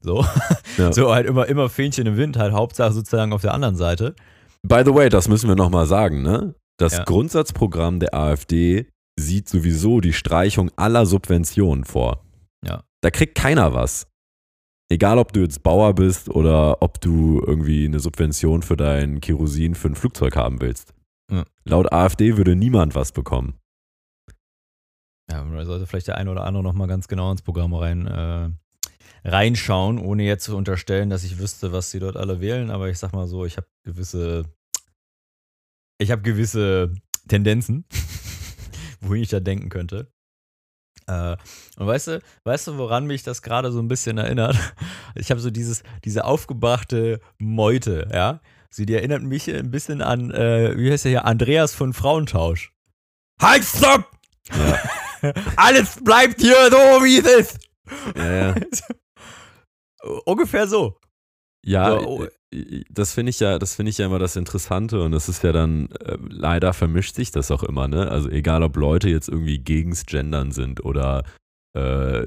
So, ja. so halt immer, immer Fähnchen im Wind, halt Hauptsache sozusagen auf der anderen Seite. By the way, das müssen wir nochmal sagen, ne? Das ja. Grundsatzprogramm der AfD sieht sowieso die Streichung aller Subventionen vor. Ja. Da kriegt keiner was. Egal, ob du jetzt Bauer bist oder ob du irgendwie eine Subvention für dein Kerosin für ein Flugzeug haben willst. Ja. Laut AfD würde niemand was bekommen. Ja, da sollte vielleicht der eine oder andere nochmal ganz genau ins Programm rein, äh, reinschauen, ohne jetzt zu unterstellen, dass ich wüsste, was sie dort alle wählen. Aber ich sag mal so, ich habe gewisse, ich habe gewisse Tendenzen, wohin ich da denken könnte. Äh, und weißt du, weißt du, woran mich das gerade so ein bisschen erinnert? Ich habe so dieses, diese aufgebrachte Meute, ja. Sie, die erinnert mich ein bisschen an, äh, wie heißt der hier, Andreas von Frauentausch. Halt, stopp! Ja. Alles bleibt hier so, wie es ist. Ja, ja. Ungefähr so. Ja, so, oh. das finde ich ja, das finde ich ja immer das Interessante und das ist ja dann, äh, leider vermischt sich das auch immer, ne? Also egal, ob Leute jetzt irgendwie gegens Gendern sind oder äh,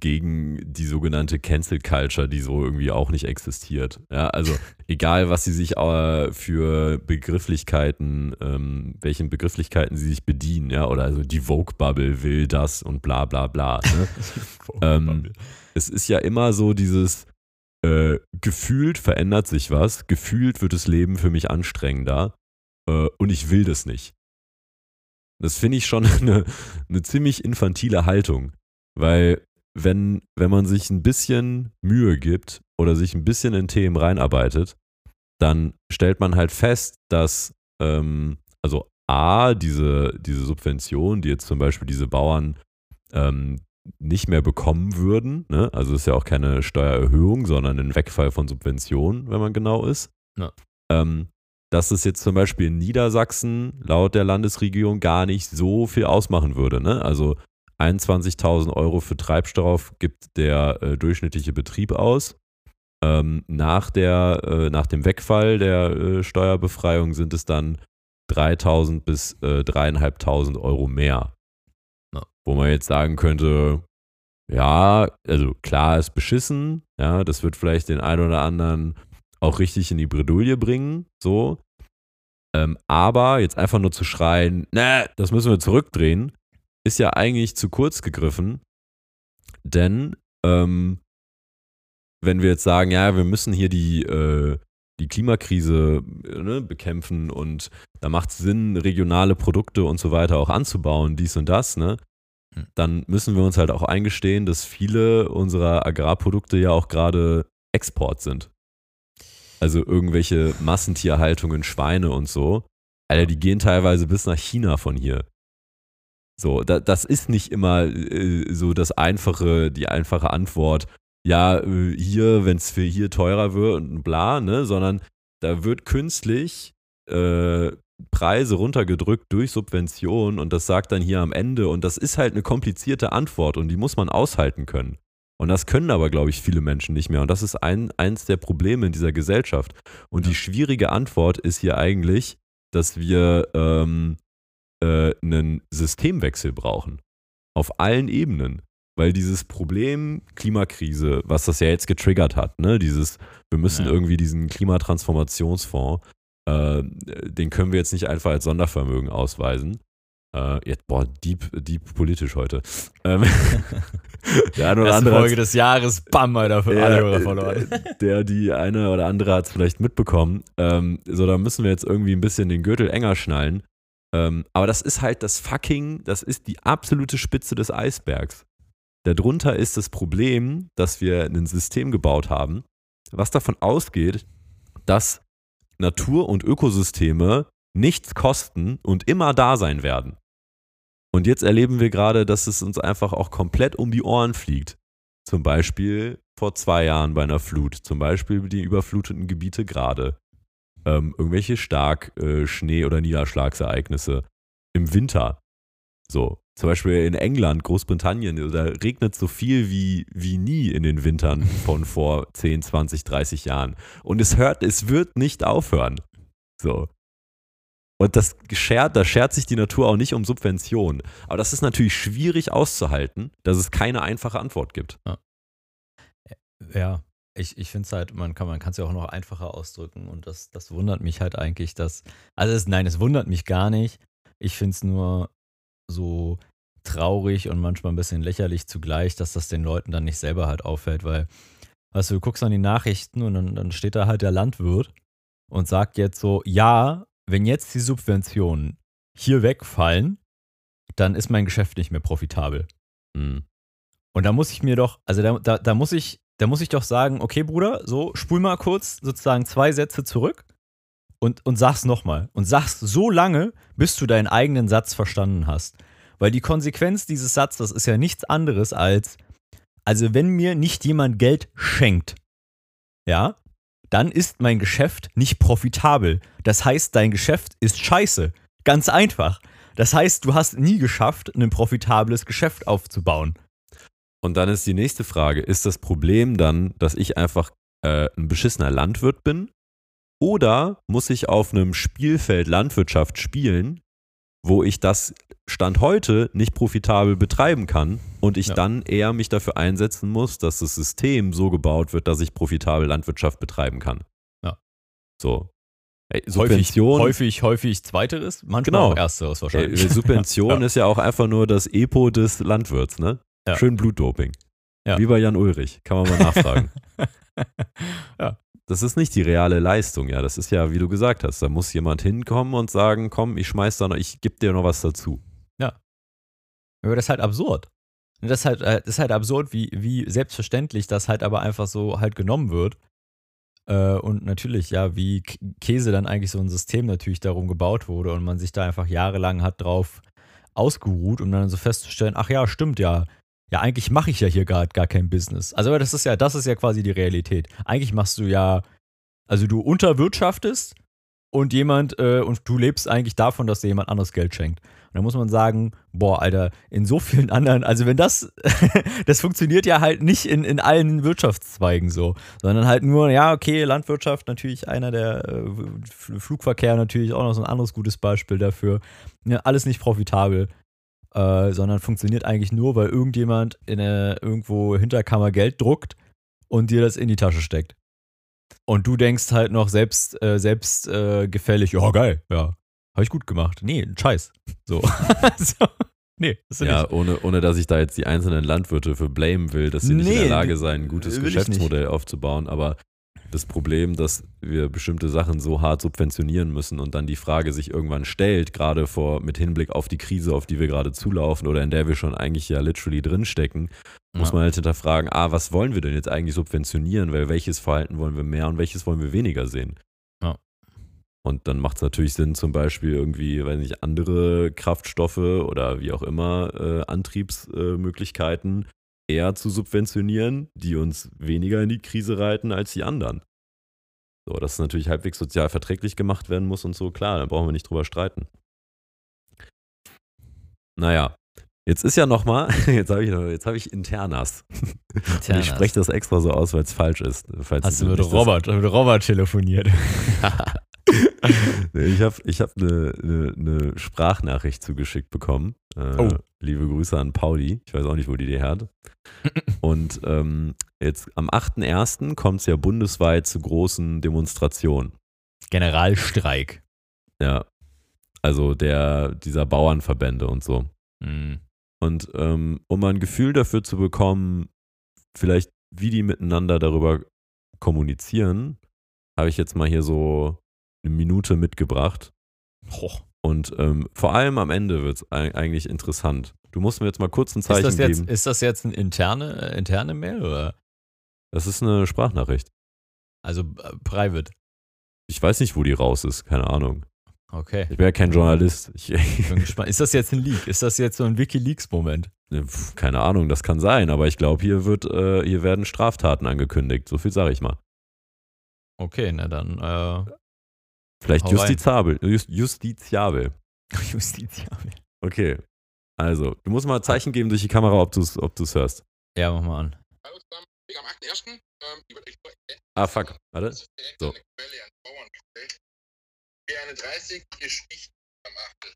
gegen die sogenannte Cancel Culture, die so irgendwie auch nicht existiert. Ja, also egal, was sie sich äh, für Begrifflichkeiten, ähm, welchen Begrifflichkeiten sie sich bedienen, ja, oder also die Vogue-Bubble will das und bla bla bla. Ne? ähm, es ist ja immer so dieses äh, gefühlt verändert sich was, gefühlt wird das Leben für mich anstrengender äh, und ich will das nicht. Das finde ich schon eine, eine ziemlich infantile Haltung, weil wenn, wenn man sich ein bisschen Mühe gibt oder sich ein bisschen in Themen reinarbeitet, dann stellt man halt fest, dass ähm, also A, diese, diese Subvention, die jetzt zum Beispiel diese Bauern, ähm, nicht mehr bekommen würden. Ne? Also ist ja auch keine Steuererhöhung, sondern ein Wegfall von Subventionen, wenn man genau ist. Ja. Ähm, dass es jetzt zum Beispiel in Niedersachsen laut der Landesregierung gar nicht so viel ausmachen würde. Ne? Also 21.000 Euro für Treibstoff gibt der äh, durchschnittliche Betrieb aus. Ähm, nach, der, äh, nach dem Wegfall der äh, Steuerbefreiung sind es dann 3.000 bis äh, 3.500 Euro mehr. Ja. Wo man jetzt sagen könnte, ja, also klar ist beschissen, ja, das wird vielleicht den einen oder anderen auch richtig in die Bredouille bringen, so. Ähm, aber jetzt einfach nur zu schreien, ne, das müssen wir zurückdrehen, ist ja eigentlich zu kurz gegriffen, denn ähm, wenn wir jetzt sagen, ja, wir müssen hier die, äh, die Klimakrise ne, bekämpfen und da macht es Sinn, regionale Produkte und so weiter auch anzubauen, dies und das, ne? Hm. Dann müssen wir uns halt auch eingestehen, dass viele unserer Agrarprodukte ja auch gerade Export sind. Also irgendwelche Massentierhaltungen, Schweine und so. Alter, die gehen teilweise bis nach China von hier. So, da, das ist nicht immer äh, so das einfache, die einfache Antwort, ja, äh, hier, wenn es für hier teurer wird und bla, ne, sondern da wird künstlich äh, Preise runtergedrückt durch Subventionen und das sagt dann hier am Ende und das ist halt eine komplizierte Antwort und die muss man aushalten können. Und das können aber, glaube ich, viele Menschen nicht mehr. Und das ist ein, eins der Probleme in dieser Gesellschaft. Und die schwierige Antwort ist hier eigentlich, dass wir ähm, äh, einen Systemwechsel brauchen. Auf allen Ebenen. Weil dieses Problem Klimakrise, was das ja jetzt getriggert hat, ne, dieses, wir müssen Ja. irgendwie diesen Klimatransformationsfonds, äh, den können wir jetzt nicht einfach als Sondervermögen ausweisen. Äh, jetzt, boah, deep, deep politisch heute. Ähm, der eine oder Erste andere Folge des Jahres, bam, Alter, für ja, alle Hörer äh, verloren. Der, die eine oder andere hat es vielleicht mitbekommen. Ähm, so, da müssen wir jetzt irgendwie ein bisschen den Gürtel enger schnallen. Ähm, aber das ist halt das fucking, das ist die absolute Spitze des Eisbergs. Darunter ist das Problem, dass wir ein System gebaut haben, was davon ausgeht, dass Natur und Ökosysteme nichts kosten und immer da sein werden. Und jetzt erleben wir gerade, dass es uns einfach auch komplett um die Ohren fliegt. Zum Beispiel vor zwei Jahren bei einer Flut, zum Beispiel die überfluteten Gebiete gerade. Ähm, irgendwelche stark äh, Schnee- oder Niederschlagsereignisse im Winter. So, zum Beispiel in England, Großbritannien, da regnet so viel wie, wie nie in den Wintern von vor 10, 20, 30 Jahren. Und es hört, es wird nicht aufhören. So. Und das schert, da schert sich die Natur auch nicht um Subventionen. Aber das ist natürlich schwierig auszuhalten, dass es keine einfache Antwort gibt. Ja, ich, ich finde es halt, man kann es ja auch noch einfacher ausdrücken und das, das wundert mich halt eigentlich, dass, also es, nein, es wundert mich gar nicht. Ich finde es nur so traurig und manchmal ein bisschen lächerlich zugleich, dass das den Leuten dann nicht selber halt auffällt, weil, weißt du, du guckst an die Nachrichten und dann, dann steht da halt der Landwirt und sagt jetzt so, ja, wenn jetzt die Subventionen hier wegfallen, dann ist mein Geschäft nicht mehr profitabel. Hm. Und da muss ich mir doch, also da, da, da muss ich, da muss ich doch sagen, okay, Bruder, so spul mal kurz sozusagen zwei Sätze zurück und, und sag's nochmal. Und sag's so lange, bis du deinen eigenen Satz verstanden hast. Weil die Konsequenz dieses Satzes ist ja nichts anderes als, also wenn mir nicht jemand Geld schenkt, ja, dann ist mein Geschäft nicht profitabel. Das heißt, dein Geschäft ist scheiße. Ganz einfach. Das heißt, du hast nie geschafft, ein profitables Geschäft aufzubauen. Und dann ist die nächste Frage: Ist das Problem dann, dass ich einfach äh, ein beschissener Landwirt bin? Oder muss ich auf einem Spielfeld Landwirtschaft spielen, wo ich das Stand heute nicht profitabel betreiben kann und ich Ja. dann eher mich dafür einsetzen muss, dass das System so gebaut wird, dass ich profitabel Landwirtschaft betreiben kann? Ja. So. Ey, Häufig, Subvention. häufig, häufig zweiteres, manchmal Genau. auch ersteres wahrscheinlich. Subvention Ja. ist ja auch einfach nur das Epo des Landwirts, ne? Ja. Schön Blutdoping. Ja. Wie bei Jan Ulrich, kann man mal nachfragen. Ja. Das ist nicht die reale Leistung, ja. Das ist ja, wie du gesagt hast, da muss jemand hinkommen und sagen, komm, ich schmeiß da noch, ich gebe dir noch was dazu. Aber das ist halt absurd. Das ist halt, äh, das ist halt absurd, wie, wie selbstverständlich das halt aber einfach so halt genommen wird. Äh, und natürlich, ja, wie Käse dann eigentlich so ein System natürlich darum gebaut wurde und man sich da einfach jahrelang hat drauf ausgeruht, um dann so festzustellen, ach ja, stimmt ja, ja, eigentlich mache ich ja hier gerade gar kein Business. Also das ist ja, das ist ja quasi die Realität. Eigentlich machst du ja, also du unterwirtschaftest und jemand, äh, und du lebst eigentlich davon, dass dir jemand anderes Geld schenkt. Und da muss man sagen, boah, Alter, in so vielen anderen, also wenn das, das funktioniert ja halt nicht in, in allen Wirtschaftszweigen so, sondern halt nur, ja, okay, Landwirtschaft natürlich einer der, äh, Flugverkehr natürlich auch noch so ein anderes gutes Beispiel dafür. Ja, alles nicht profitabel. Äh, sondern funktioniert eigentlich nur, weil irgendjemand in der irgendwo Hinterkammer Geld druckt und dir das in die Tasche steckt. Und du denkst halt noch selbst, äh, selbst äh, gefällig, ja, geil, ja, habe ich gut gemacht. Nee, Scheiß. So. so. Nee, das ja, nicht. ohne, ohne dass ich da jetzt die einzelnen Landwirte für blamen will, dass sie nee, nicht in der Lage seien, ein gutes Geschäftsmodell aufzubauen. Aber das Problem, dass wir bestimmte Sachen so hart subventionieren müssen und dann die Frage sich irgendwann stellt, gerade vor mit Hinblick auf die Krise, auf die wir gerade zulaufen oder in der wir schon eigentlich ja literally drinstecken, ja. muss man halt hinterfragen, ah, was wollen wir denn jetzt eigentlich subventionieren, weil welches Verhalten wollen wir mehr und welches wollen wir weniger sehen. Ja. Und dann macht es natürlich Sinn, zum Beispiel irgendwie, weiß nicht, andere Kraftstoffe oder wie auch immer, äh, Antriebsmöglichkeiten eher zu subventionieren, die uns weniger in die Krise reiten als die anderen. So, dass es natürlich halbwegs sozial verträglich gemacht werden muss und so, klar, da brauchen wir nicht drüber streiten. Naja, jetzt ist ja nochmal, jetzt habe ich, hab ich Internas. Internas. Und ich spreche das extra so aus, weil es falsch ist. Hast du mit Robert, mit Robert telefoniert? ich habe ich hab eine, eine, eine, Sprachnachricht zugeschickt bekommen. Äh, oh. Liebe Grüße an Pauli. Ich weiß auch nicht, wo die die hat. Und ähm, jetzt am 8.1. kommt es ja bundesweit zu großen Demonstrationen. Generalstreik. Ja. Also der, dieser Bauernverbände und so. Mhm. Und ähm, um ein Gefühl dafür zu bekommen, vielleicht wie die miteinander darüber kommunizieren, habe ich jetzt mal hier so eine Minute mitgebracht. Und ähm, vor allem am Ende wird es eigentlich interessant. Du musst mir jetzt mal kurz ein Zeichen ist jetzt, geben. Ist das jetzt eine interne, äh, interne Mail oder? Das ist eine Sprachnachricht. Also äh, private. Ich weiß nicht, wo die raus ist, keine Ahnung. Okay. Ich bin ja kein Journalist. Ich, ich bin gespannt. Ist das jetzt ein Leak? Ist das jetzt so ein Wikileaks-Moment? Ne, keine Ahnung, das kann sein, aber ich glaube, hier wird, äh, hier werden Straftaten angekündigt. So viel sage ich mal. Okay, na dann. Äh, Vielleicht justizabel. Just, justiziabel. justiziabel. Okay. Also, du musst mal ein Zeichen geben durch die Kamera, ob du es ob hörst. Ja, mach mal an. Hallo zusammen, am 8.1. Ähm, ah, fuck. Warte. So. B31 ist nicht am 8.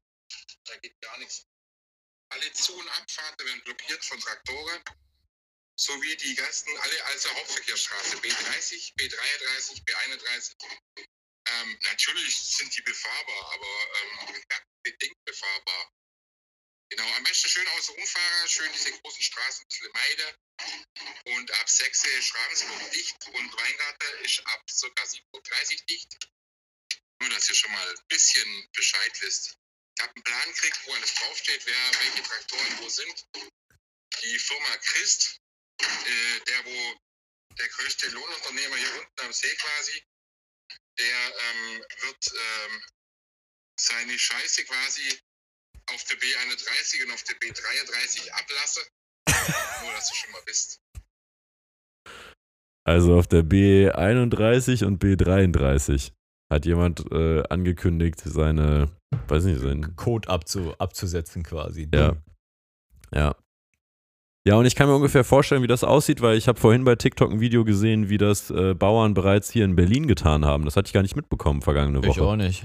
Da geht gar nichts. Alle Zu- und Abfahrten werden blockiert von Traktoren sowie die ganzen, alle also Hauptverkehrsstraße B30, B33, B31 ähm, natürlich sind die befahrbar, aber ähm, bedingt befahrbar. Genau, am besten schön außer Umfahrer, schön diese großen Straßen ein bisschen meiden. Und ab 6 ist Ravensburg dicht und Weingarten ist ab ca. 7.30 Uhr dicht. Nur, dass ihr schon mal ein bisschen Bescheid wisst. Ich habe einen Plan gekriegt, wo alles draufsteht, wer welche Traktoren wo sind. Die Firma Christ, äh, der wo der größte Lohnunternehmer hier unten am See quasi, der ähm, wird ähm, seine Scheiße quasi auf der B31 und auf der B33 ablassen. Nur, dass du schon mal bist. Also auf der B31 und B33 hat jemand äh, angekündigt, seine, weiß nicht, seinen Code abzu, abzusetzen quasi. Ja. Ja. Ja, und ich kann mir ungefähr vorstellen, wie das aussieht, weil ich habe vorhin bei TikTok ein Video gesehen, wie das äh, Bauern bereits hier in Berlin getan haben. Das hatte ich gar nicht mitbekommen vergangene Woche. Ich auch nicht.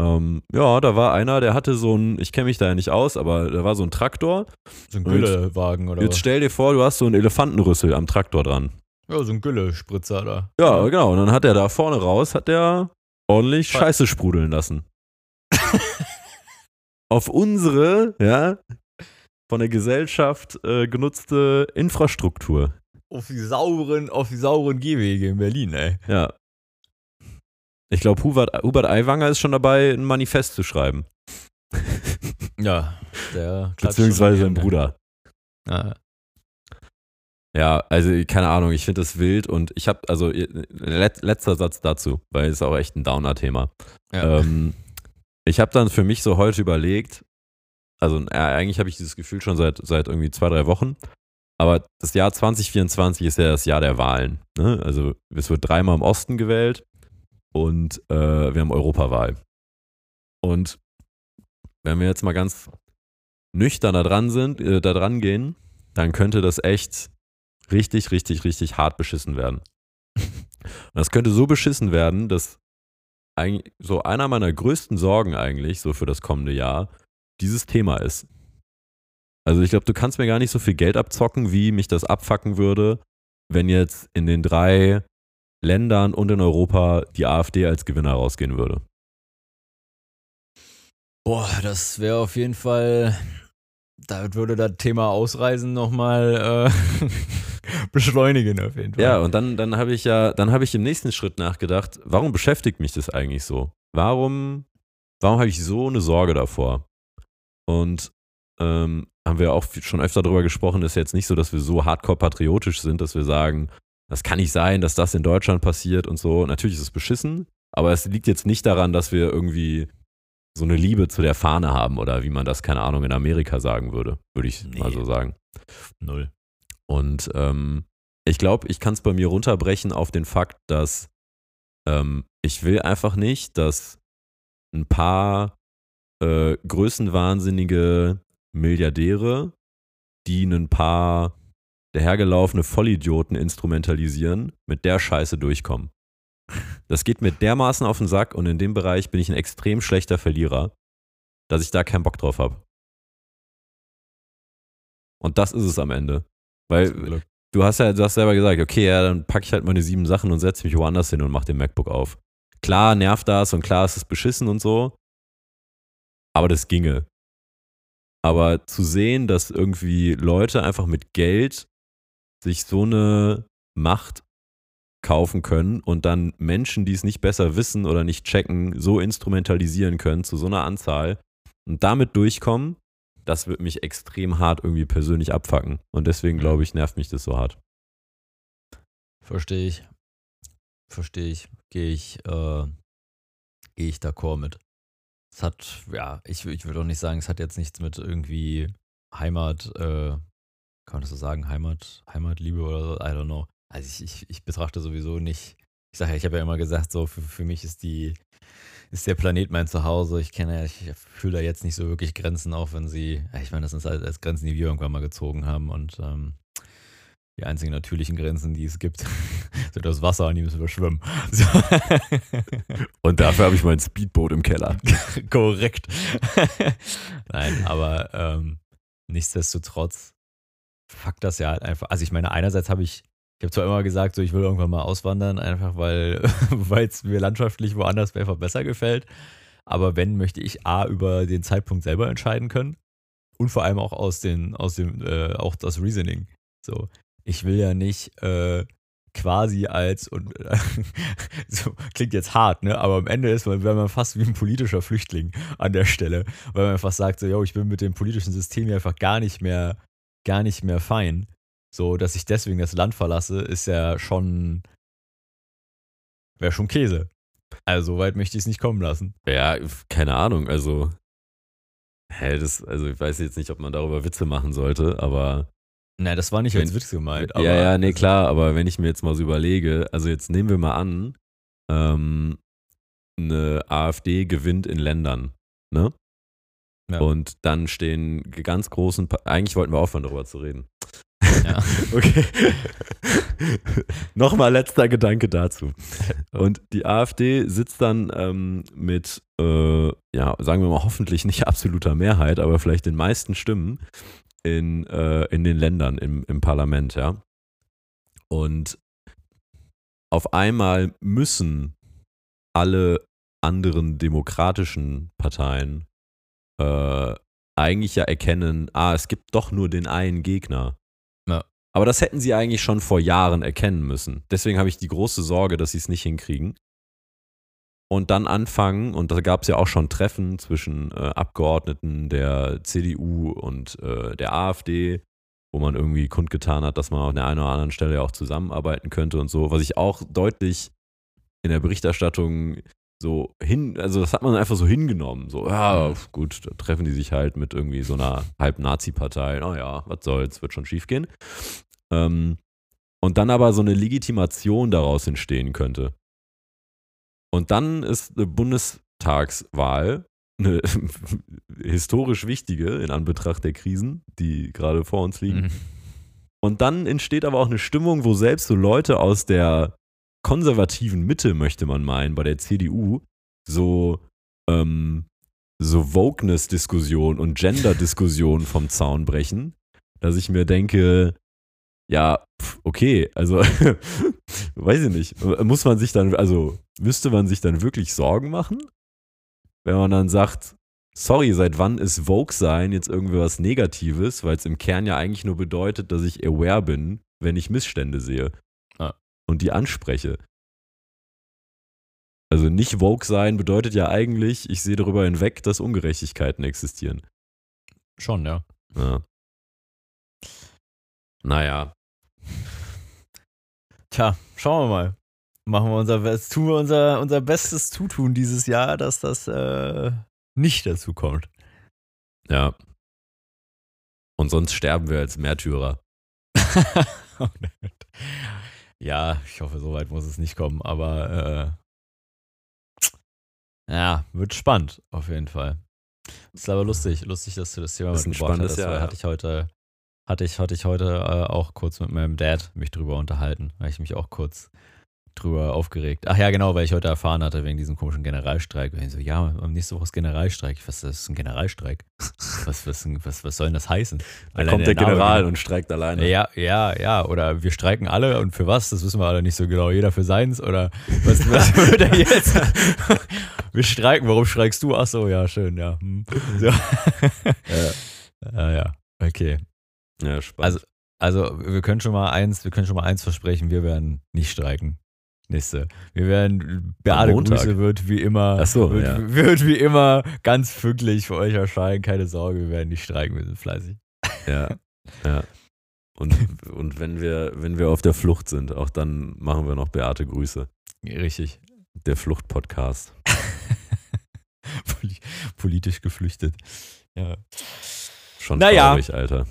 Ähm, ja, da war einer, der hatte so ein, ich kenne mich da ja nicht aus, aber da war so ein Traktor. So ein Güllewagen oder Jetzt was? stell dir vor, du hast so einen Elefantenrüssel am Traktor dran. Ja, so ein Gülle-Spritzer da. Ja, genau. Und dann hat er da vorne raus, hat der ordentlich Scheiße sprudeln lassen. Auf unsere, ja, von der Gesellschaft äh, genutzte Infrastruktur. Auf die sauren, auf die sauren Gehwege in Berlin, ey. Ja. Ich glaube, Hubert, Hubert Aiwanger ist schon dabei, ein Manifest zu schreiben. ja, der Beziehungsweise sein Bruder. Ja. Ja, also keine Ahnung, ich finde das wild und ich habe, also let, letzter Satz dazu, weil es auch echt ein Downer-Thema. Ja. Ähm, ich habe dann für mich so heute überlegt, also äh, eigentlich habe ich dieses Gefühl schon seit, seit irgendwie zwei, drei Wochen. Aber das Jahr 2024 ist ja das Jahr der Wahlen. Ne? Also es wird dreimal im Osten gewählt und äh, wir haben Europawahl. Und wenn wir jetzt mal ganz nüchtern da dran sind, äh, da dran gehen, dann könnte das echt richtig, richtig, richtig hart beschissen werden. Und das könnte so beschissen werden, dass so einer meiner größten Sorgen eigentlich, so für das kommende Jahr, dieses Thema ist. Also ich glaube, du kannst mir gar nicht so viel Geld abzocken, wie mich das abfacken würde, wenn jetzt in den drei Ländern und in Europa die AfD als Gewinner rausgehen würde. Boah, das wäre auf jeden Fall, da würde das Thema Ausreisen nochmal äh, beschleunigen auf jeden Fall. Ja, und dann, dann habe ich ja, dann habe ich im nächsten Schritt nachgedacht, warum beschäftigt mich das eigentlich so? Warum, warum habe ich so eine Sorge davor? Und ähm, haben wir auch schon öfter darüber gesprochen, ist jetzt nicht so, dass wir so hardcore patriotisch sind, dass wir sagen, das kann nicht sein, dass das in Deutschland passiert und so. Natürlich ist es beschissen, aber es liegt jetzt nicht daran, dass wir irgendwie so eine Liebe zu der Fahne haben oder wie man das, keine Ahnung, in Amerika sagen würde, würde ich nee. mal so sagen. Null. Und ähm, ich glaube, ich kann es bei mir runterbrechen auf den Fakt, dass ähm, ich will einfach nicht, dass ein paar äh, größenwahnsinnige Milliardäre, die ein paar dahergelaufene Vollidioten instrumentalisieren, mit der Scheiße durchkommen. Das geht mir dermaßen auf den Sack und in dem Bereich bin ich ein extrem schlechter Verlierer, dass ich da keinen Bock drauf habe. Und das ist es am Ende. Weil du hast ja du hast selber gesagt, okay, ja, dann packe ich halt meine sieben Sachen und setze mich woanders hin und mache den MacBook auf. Klar nervt das und klar ist es beschissen und so, aber das ginge. Aber zu sehen, dass irgendwie Leute einfach mit Geld sich so eine Macht kaufen können und dann Menschen, die es nicht besser wissen oder nicht checken, so instrumentalisieren können zu so einer Anzahl und damit durchkommen, das wird mich extrem hart irgendwie persönlich abfacken. Und deswegen mhm. glaube ich, nervt mich das so hart. Verstehe ich. Verstehe ich. Gehe ich, äh, gehe ich d'accord mit. Es hat, ja, ich, ich würde auch nicht sagen, es hat jetzt nichts mit irgendwie Heimat, äh, kann man das so sagen, Heimat, Heimatliebe oder so, I don't know. Also ich, ich, ich betrachte sowieso nicht, ich sage ja, ich habe ja immer gesagt, so für, für mich ist die, ist der Planet mein Zuhause. Ich kenne, ich fühle da jetzt nicht so wirklich Grenzen, auch wenn sie, ich meine, das sind als Grenzen, die wir irgendwann mal gezogen haben und ähm, die einzigen natürlichen Grenzen, die es gibt, sind das Wasser, an die müssen wir schwimmen. So. Und dafür habe ich mein Speedboot im Keller. Korrekt. Nein, aber ähm, nichtsdestotrotz fuck das ja halt einfach. Also ich meine, einerseits habe ich ich habe zwar immer gesagt, so ich will irgendwann mal auswandern, einfach weil es mir landschaftlich woanders einfach besser gefällt. Aber wenn, möchte ich A über den Zeitpunkt selber entscheiden können und vor allem auch aus den, aus dem, äh, auch das Reasoning. So, ich will ja nicht äh, quasi als und äh, so klingt jetzt hart, ne? Aber am Ende ist man, wäre man fast wie ein politischer Flüchtling an der Stelle, weil man einfach sagt, so, yo, ich bin mit dem politischen System hier einfach gar nicht mehr, gar nicht mehr fein. So, dass ich deswegen das Land verlasse, ist ja schon. Wäre schon Käse. Also, so weit möchte ich es nicht kommen lassen. Ja, keine Ahnung. Also, hä, das, also ich weiß jetzt nicht, ob man darüber Witze machen sollte, aber. Nein, das war nicht wenn, als Witz gemeint. ja, ja, nee, also, klar, aber wenn ich mir jetzt mal so überlege, also jetzt nehmen wir mal an, ähm, eine AfD gewinnt in Ländern, ne? Ja. Und dann stehen ganz großen, pa eigentlich wollten wir aufhören, darüber zu reden. Ja. okay. Nochmal letzter Gedanke dazu. Und die AfD sitzt dann ähm, mit, äh, ja, sagen wir mal, hoffentlich nicht absoluter Mehrheit, aber vielleicht den meisten Stimmen in, äh, in den Ländern im, im Parlament, ja. Und auf einmal müssen alle anderen demokratischen Parteien äh, eigentlich ja erkennen, ah, es gibt doch nur den einen Gegner. Aber das hätten sie eigentlich schon vor Jahren erkennen müssen. Deswegen habe ich die große Sorge, dass sie es nicht hinkriegen. Und dann anfangen, und da gab es ja auch schon Treffen zwischen äh, Abgeordneten der CDU und äh, der AfD, wo man irgendwie kundgetan hat, dass man an der einen oder anderen Stelle ja auch zusammenarbeiten könnte und so, was ich auch deutlich in der Berichterstattung so hin, also das hat man einfach so hingenommen. So, ja, gut, da treffen die sich halt mit irgendwie so einer Halb-Nazi-Partei. Naja, was soll's, wird schon schief gehen. Ähm, und dann aber so eine Legitimation daraus entstehen könnte. Und dann ist eine Bundestagswahl eine historisch wichtige in Anbetracht der Krisen, die gerade vor uns liegen. Mhm. Und dann entsteht aber auch eine Stimmung, wo selbst so Leute aus der konservativen Mitte, möchte man meinen, bei der CDU, so, ähm, so Wokeness-Diskussion und Gender-Diskussion vom Zaun brechen, dass ich mir denke, ja, okay, also weiß ich nicht. Muss man sich dann, also müsste man sich dann wirklich Sorgen machen? Wenn man dann sagt, sorry, seit wann ist Vogue sein jetzt irgendwie was Negatives, weil es im Kern ja eigentlich nur bedeutet, dass ich aware bin, wenn ich Missstände sehe Ah. und die anspreche. Also nicht Vogue sein bedeutet ja eigentlich, ich sehe darüber hinweg, dass Ungerechtigkeiten existieren. Schon, ja. Ja. Naja, Tja, schauen wir mal. Machen wir unser Bestes, tun wir unser, unser Bestes zutun dieses Jahr, dass das äh, nicht dazu kommt. ja. Und sonst sterben wir als Märtyrer. ja, ich hoffe, so weit muss es nicht kommen, aber äh, ja, wird spannend, auf jeden Fall. Ist aber lustig, lustig, dass du das Thema spannendes hast, Jahr, weil ja. hatte ich heute, hatte ich, hatte ich heute äh, auch kurz mit meinem Dad mich drüber unterhalten, weil ich mich auch kurz drüber aufgeregt. Ach ja, genau, weil ich heute erfahren hatte wegen diesem komischen Generalstreik. Und ich so, ja, am nächste Woche ist Generalstreik. Was ist ein Generalstreik? Was, was, was, was soll denn das heißen? Da kommt der Name- General und streikt alleine. ja, ja, ja. Oder wir streiken alle und für was? Das wissen wir alle nicht so genau. Jeder für seins oder was, was wird er jetzt? wir streiken. Warum streikst du? Ach so, ja, schön, ja. Hm. So. Ja. ja, ja. Okay. Ja, spannend. Also, also wir können schon mal eins, wir können schon mal eins versprechen, wir werden nicht streiken. Nächste. Wir werden, Beate. Grüße wird wie immer, Ach so, wird, ja. wird wie immer ganz pünktlich für euch erscheinen. Keine Sorge, wir werden nicht streiken, wir sind fleißig. Ja, ja. Und, und wenn, wir, wenn wir auf der Flucht sind, auch dann machen wir noch Beate Grüße. Richtig. Der Flucht-Podcast. Poli- Politisch geflüchtet. Ja. Schon Naja. traurig, Alter.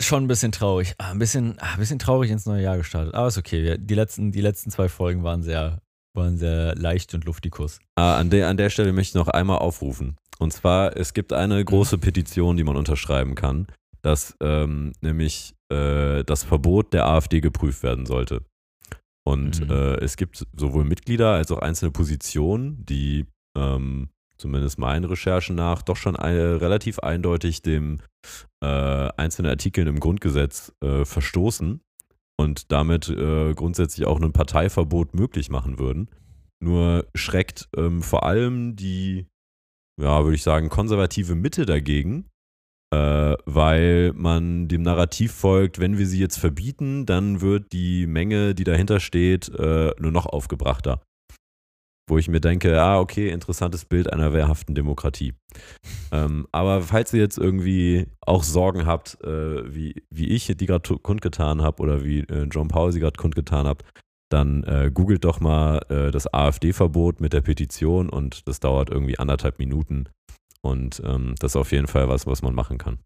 Schon ein bisschen traurig. Ah, Ein bisschen, ah, ein bisschen traurig ins neue Jahr gestartet. Aber ist okay. Die letzten, die letzten zwei Folgen waren sehr, waren sehr leicht und luftikus. Ah, an, der, an der Stelle möchte ich noch einmal aufrufen. Und zwar, es gibt eine große Petition, die man unterschreiben kann, dass ähm, nämlich äh, das Verbot der AfD geprüft werden sollte. Und Mhm. äh, es gibt sowohl Mitglieder als auch einzelne Positionen, die ähm, zumindest meinen Recherchen nach doch schon eine, relativ eindeutig dem äh, einzelnen Artikeln im Grundgesetz äh, verstoßen und damit äh, grundsätzlich auch ein Parteiverbot möglich machen würden. Nur schreckt ähm, vor allem die, ja, würde ich sagen, konservative Mitte dagegen, äh, weil man dem Narrativ folgt, wenn wir sie jetzt verbieten, dann wird die Menge, die dahinter steht, äh, nur noch aufgebrachter. Wo ich mir denke, ah, okay, interessantes Bild einer wehrhaften Demokratie. ähm, aber falls ihr jetzt irgendwie auch Sorgen habt, äh, wie, wie ich die gerade kundgetan habe oder wie äh, John Paul sie gerade kundgetan habt, dann äh, googelt doch mal äh, das AfD-Verbot mit der Petition und das dauert irgendwie anderthalb Minuten. Und ähm, das ist auf jeden Fall was, was man machen kann.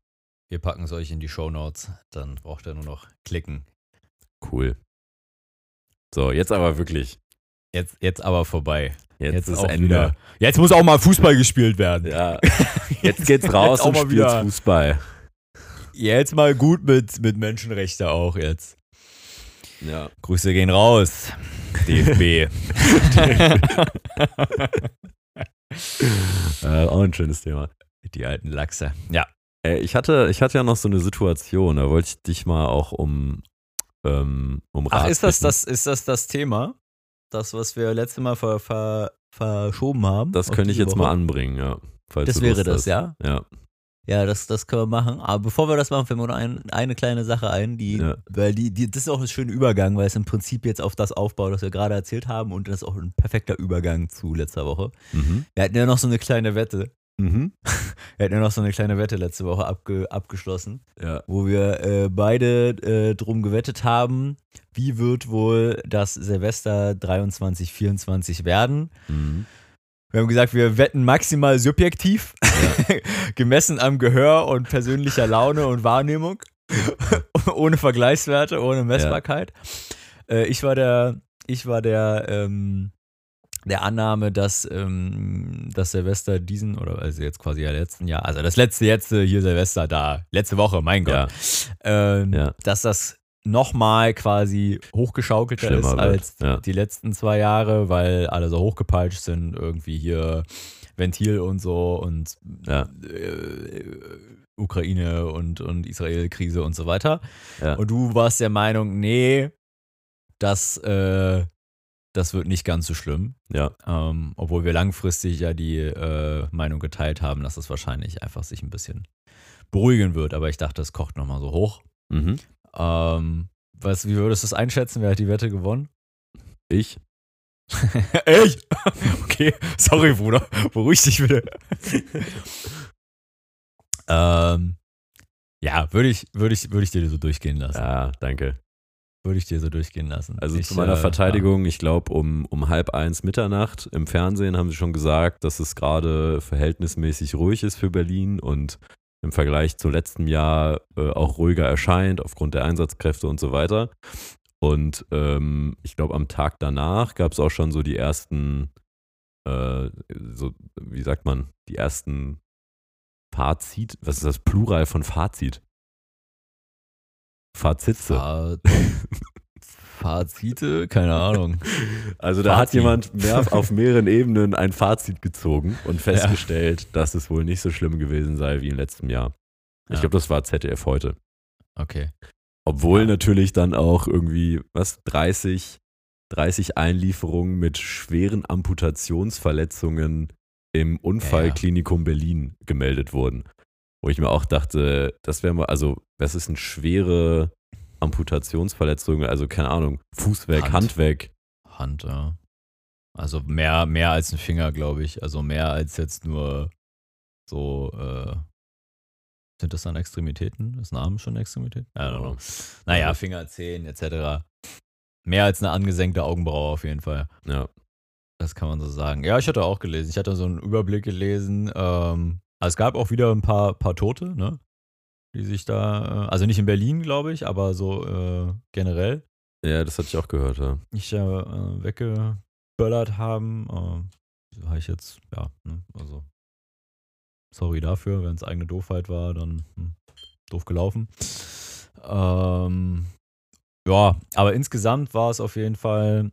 Wir packen es euch in die Shownotes. Dann braucht ihr nur noch klicken. Cool. So, jetzt aber wirklich. Jetzt, jetzt aber vorbei. Jetzt, Jetzt ist Ende. wieder. Jetzt muss auch mal Fußball gespielt werden. Ja, jetzt geht's raus Jetzt und spielt wieder. Fußball. Jetzt mal gut mit, mit Menschenrechte auch jetzt. Ja. Grüße gehen raus. DFB. Äh, auch ein schönes Thema. Die alten Lachse. Ja. Äh, ich, hatte, ich hatte ja noch so eine Situation, da wollte ich dich mal auch um, ähm, um Rat Ach, ist das, das, ist das das Thema? Das, was wir letztes Mal ver, ver, verschoben haben? Das könnte ich jetzt Woche? mal anbringen, ja. Falls Das wäre das, hast. ja? Ja. Ja, das, das können wir machen. Aber bevor wir das machen, fällt mir noch ein, eine kleine Sache ein, die, Ja. weil die, die, das ist auch ein schöner Übergang, weil es im Prinzip jetzt auf das aufbaut, was wir gerade erzählt haben und das ist auch ein perfekter Übergang zu letzter Woche. Mhm. Wir hatten ja noch so eine kleine Wette. Mhm. Wir hatten ja noch so eine kleine Wette letzte Woche abge, abgeschlossen, Ja. wo wir äh, beide äh, drum gewettet haben, wie wird wohl das Silvester 23, 24 werden. Mhm. Wir haben gesagt, wir wetten maximal subjektiv, gemessen am Gehör und persönlicher Laune und Wahrnehmung, ohne Vergleichswerte, ohne Messbarkeit. Äh, ich war der, ich war der, ähm, der Annahme, dass ähm, das Silvester diesen, oder also jetzt quasi ja letzten Jahr, also das letzte jetzt äh, hier Silvester da, letzte Woche, mein Gott, ähm, Ja. dass das nochmal quasi hochgeschaukelter Schlimmer ist als ja. die letzten zwei Jahre, weil alle so hochgepeitscht sind, irgendwie hier Ventil und so und Ja. äh, Ukraine und, und Israel-Krise und so weiter. Ja. Und du warst der Meinung, nee, das, äh, das wird nicht ganz so schlimm. Ja, Ähm, obwohl wir langfristig ja die äh, Meinung geteilt haben, dass das wahrscheinlich einfach sich ein bisschen beruhigen wird. Aber ich dachte, das kocht nochmal so hoch. mhm. Ähm, was, wie würdest du es einschätzen? Wer hat die Wette gewonnen? ich. ich? Okay, sorry, Bruder. Beruhig dich bitte. ähm, ja, würde ich, würde ich, würde ich dir so durchgehen lassen. Ja, danke. Würde ich dir so durchgehen lassen. Also ich, zu meiner äh, Verteidigung, ich glaube, um, um halb eins Mitternacht im Fernsehen haben sie schon gesagt, dass es gerade verhältnismäßig ruhig ist für Berlin und im Vergleich zu letztem Jahr äh, auch ruhiger erscheint aufgrund der Einsatzkräfte und so weiter. Und ähm, ich glaube, am Tag danach gab es auch schon so die ersten, äh, so, wie sagt man, die ersten Fazit, was ist das Plural von Fazit? Fazitze. Fa Fazite? Keine Ahnung. Also da hat Fazit. jemand mehr auf mehreren Ebenen ein Fazit gezogen und festgestellt, dass es wohl nicht so schlimm gewesen sei wie im letzten Jahr. Ich Ja. glaube, das war ZDF heute. Okay. Obwohl Ja. natürlich dann auch irgendwie, was, 30, 30 Einlieferungen mit schweren Amputationsverletzungen im Unfallklinikum Berlin gemeldet wurden. Wo ich mir auch dachte, das wäre mal, also, was ist eine schwere Amputationsverletzung? Also, keine Ahnung, Fuß weg, Hand. Hand weg. Hand, ja. Also mehr, mehr als ein Finger, glaube ich. Also mehr als jetzt nur so, äh, sind das dann Extremitäten? Ist ein Arm schon eine Extremität? I don't know. Naja, Ja. Finger, Zehen, etc. Mehr als eine angesenkte Augenbraue auf jeden Fall. Ja. Das kann man so sagen. Ja, ich hatte auch gelesen. Ich hatte so einen Überblick gelesen. Ähm, also es gab auch wieder ein paar, paar Tote, ne? Die sich da, äh, also nicht in Berlin, glaube ich, aber so äh, generell Ja, das hatte ich auch gehört, ja. nicht äh, äh, weggeböllert haben. Äh, habe ich jetzt, ja, ne, also sorry dafür, wenn es eigene Doofheit war, dann hm, doof gelaufen. Ähm, ja, aber insgesamt war es auf jeden Fall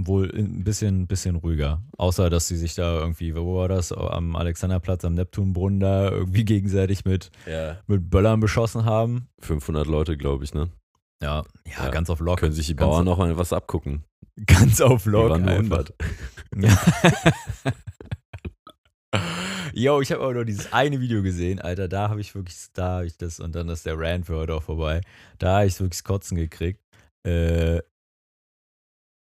wohl ein bisschen, bisschen ruhiger. Außer, dass sie sich da irgendwie, wo war das, am Alexanderplatz, am Neptunbrunnen da irgendwie gegenseitig mit, Ja. mit Böllern beschossen haben. 500 Leute, glaube ich, ne? Ja, ja, Ja, ganz auf Lock. Können sich die Bauern noch mal was abgucken. Ganz auf Die Lock. waren nur einfach. 100. Ja. Yo, ich habe aber nur dieses eine Video gesehen, Alter. Da habe ich wirklich, da habe ich das, und dann ist der Rant für heute auch vorbei. Da habe ich wirklich Kotzen gekriegt. Äh,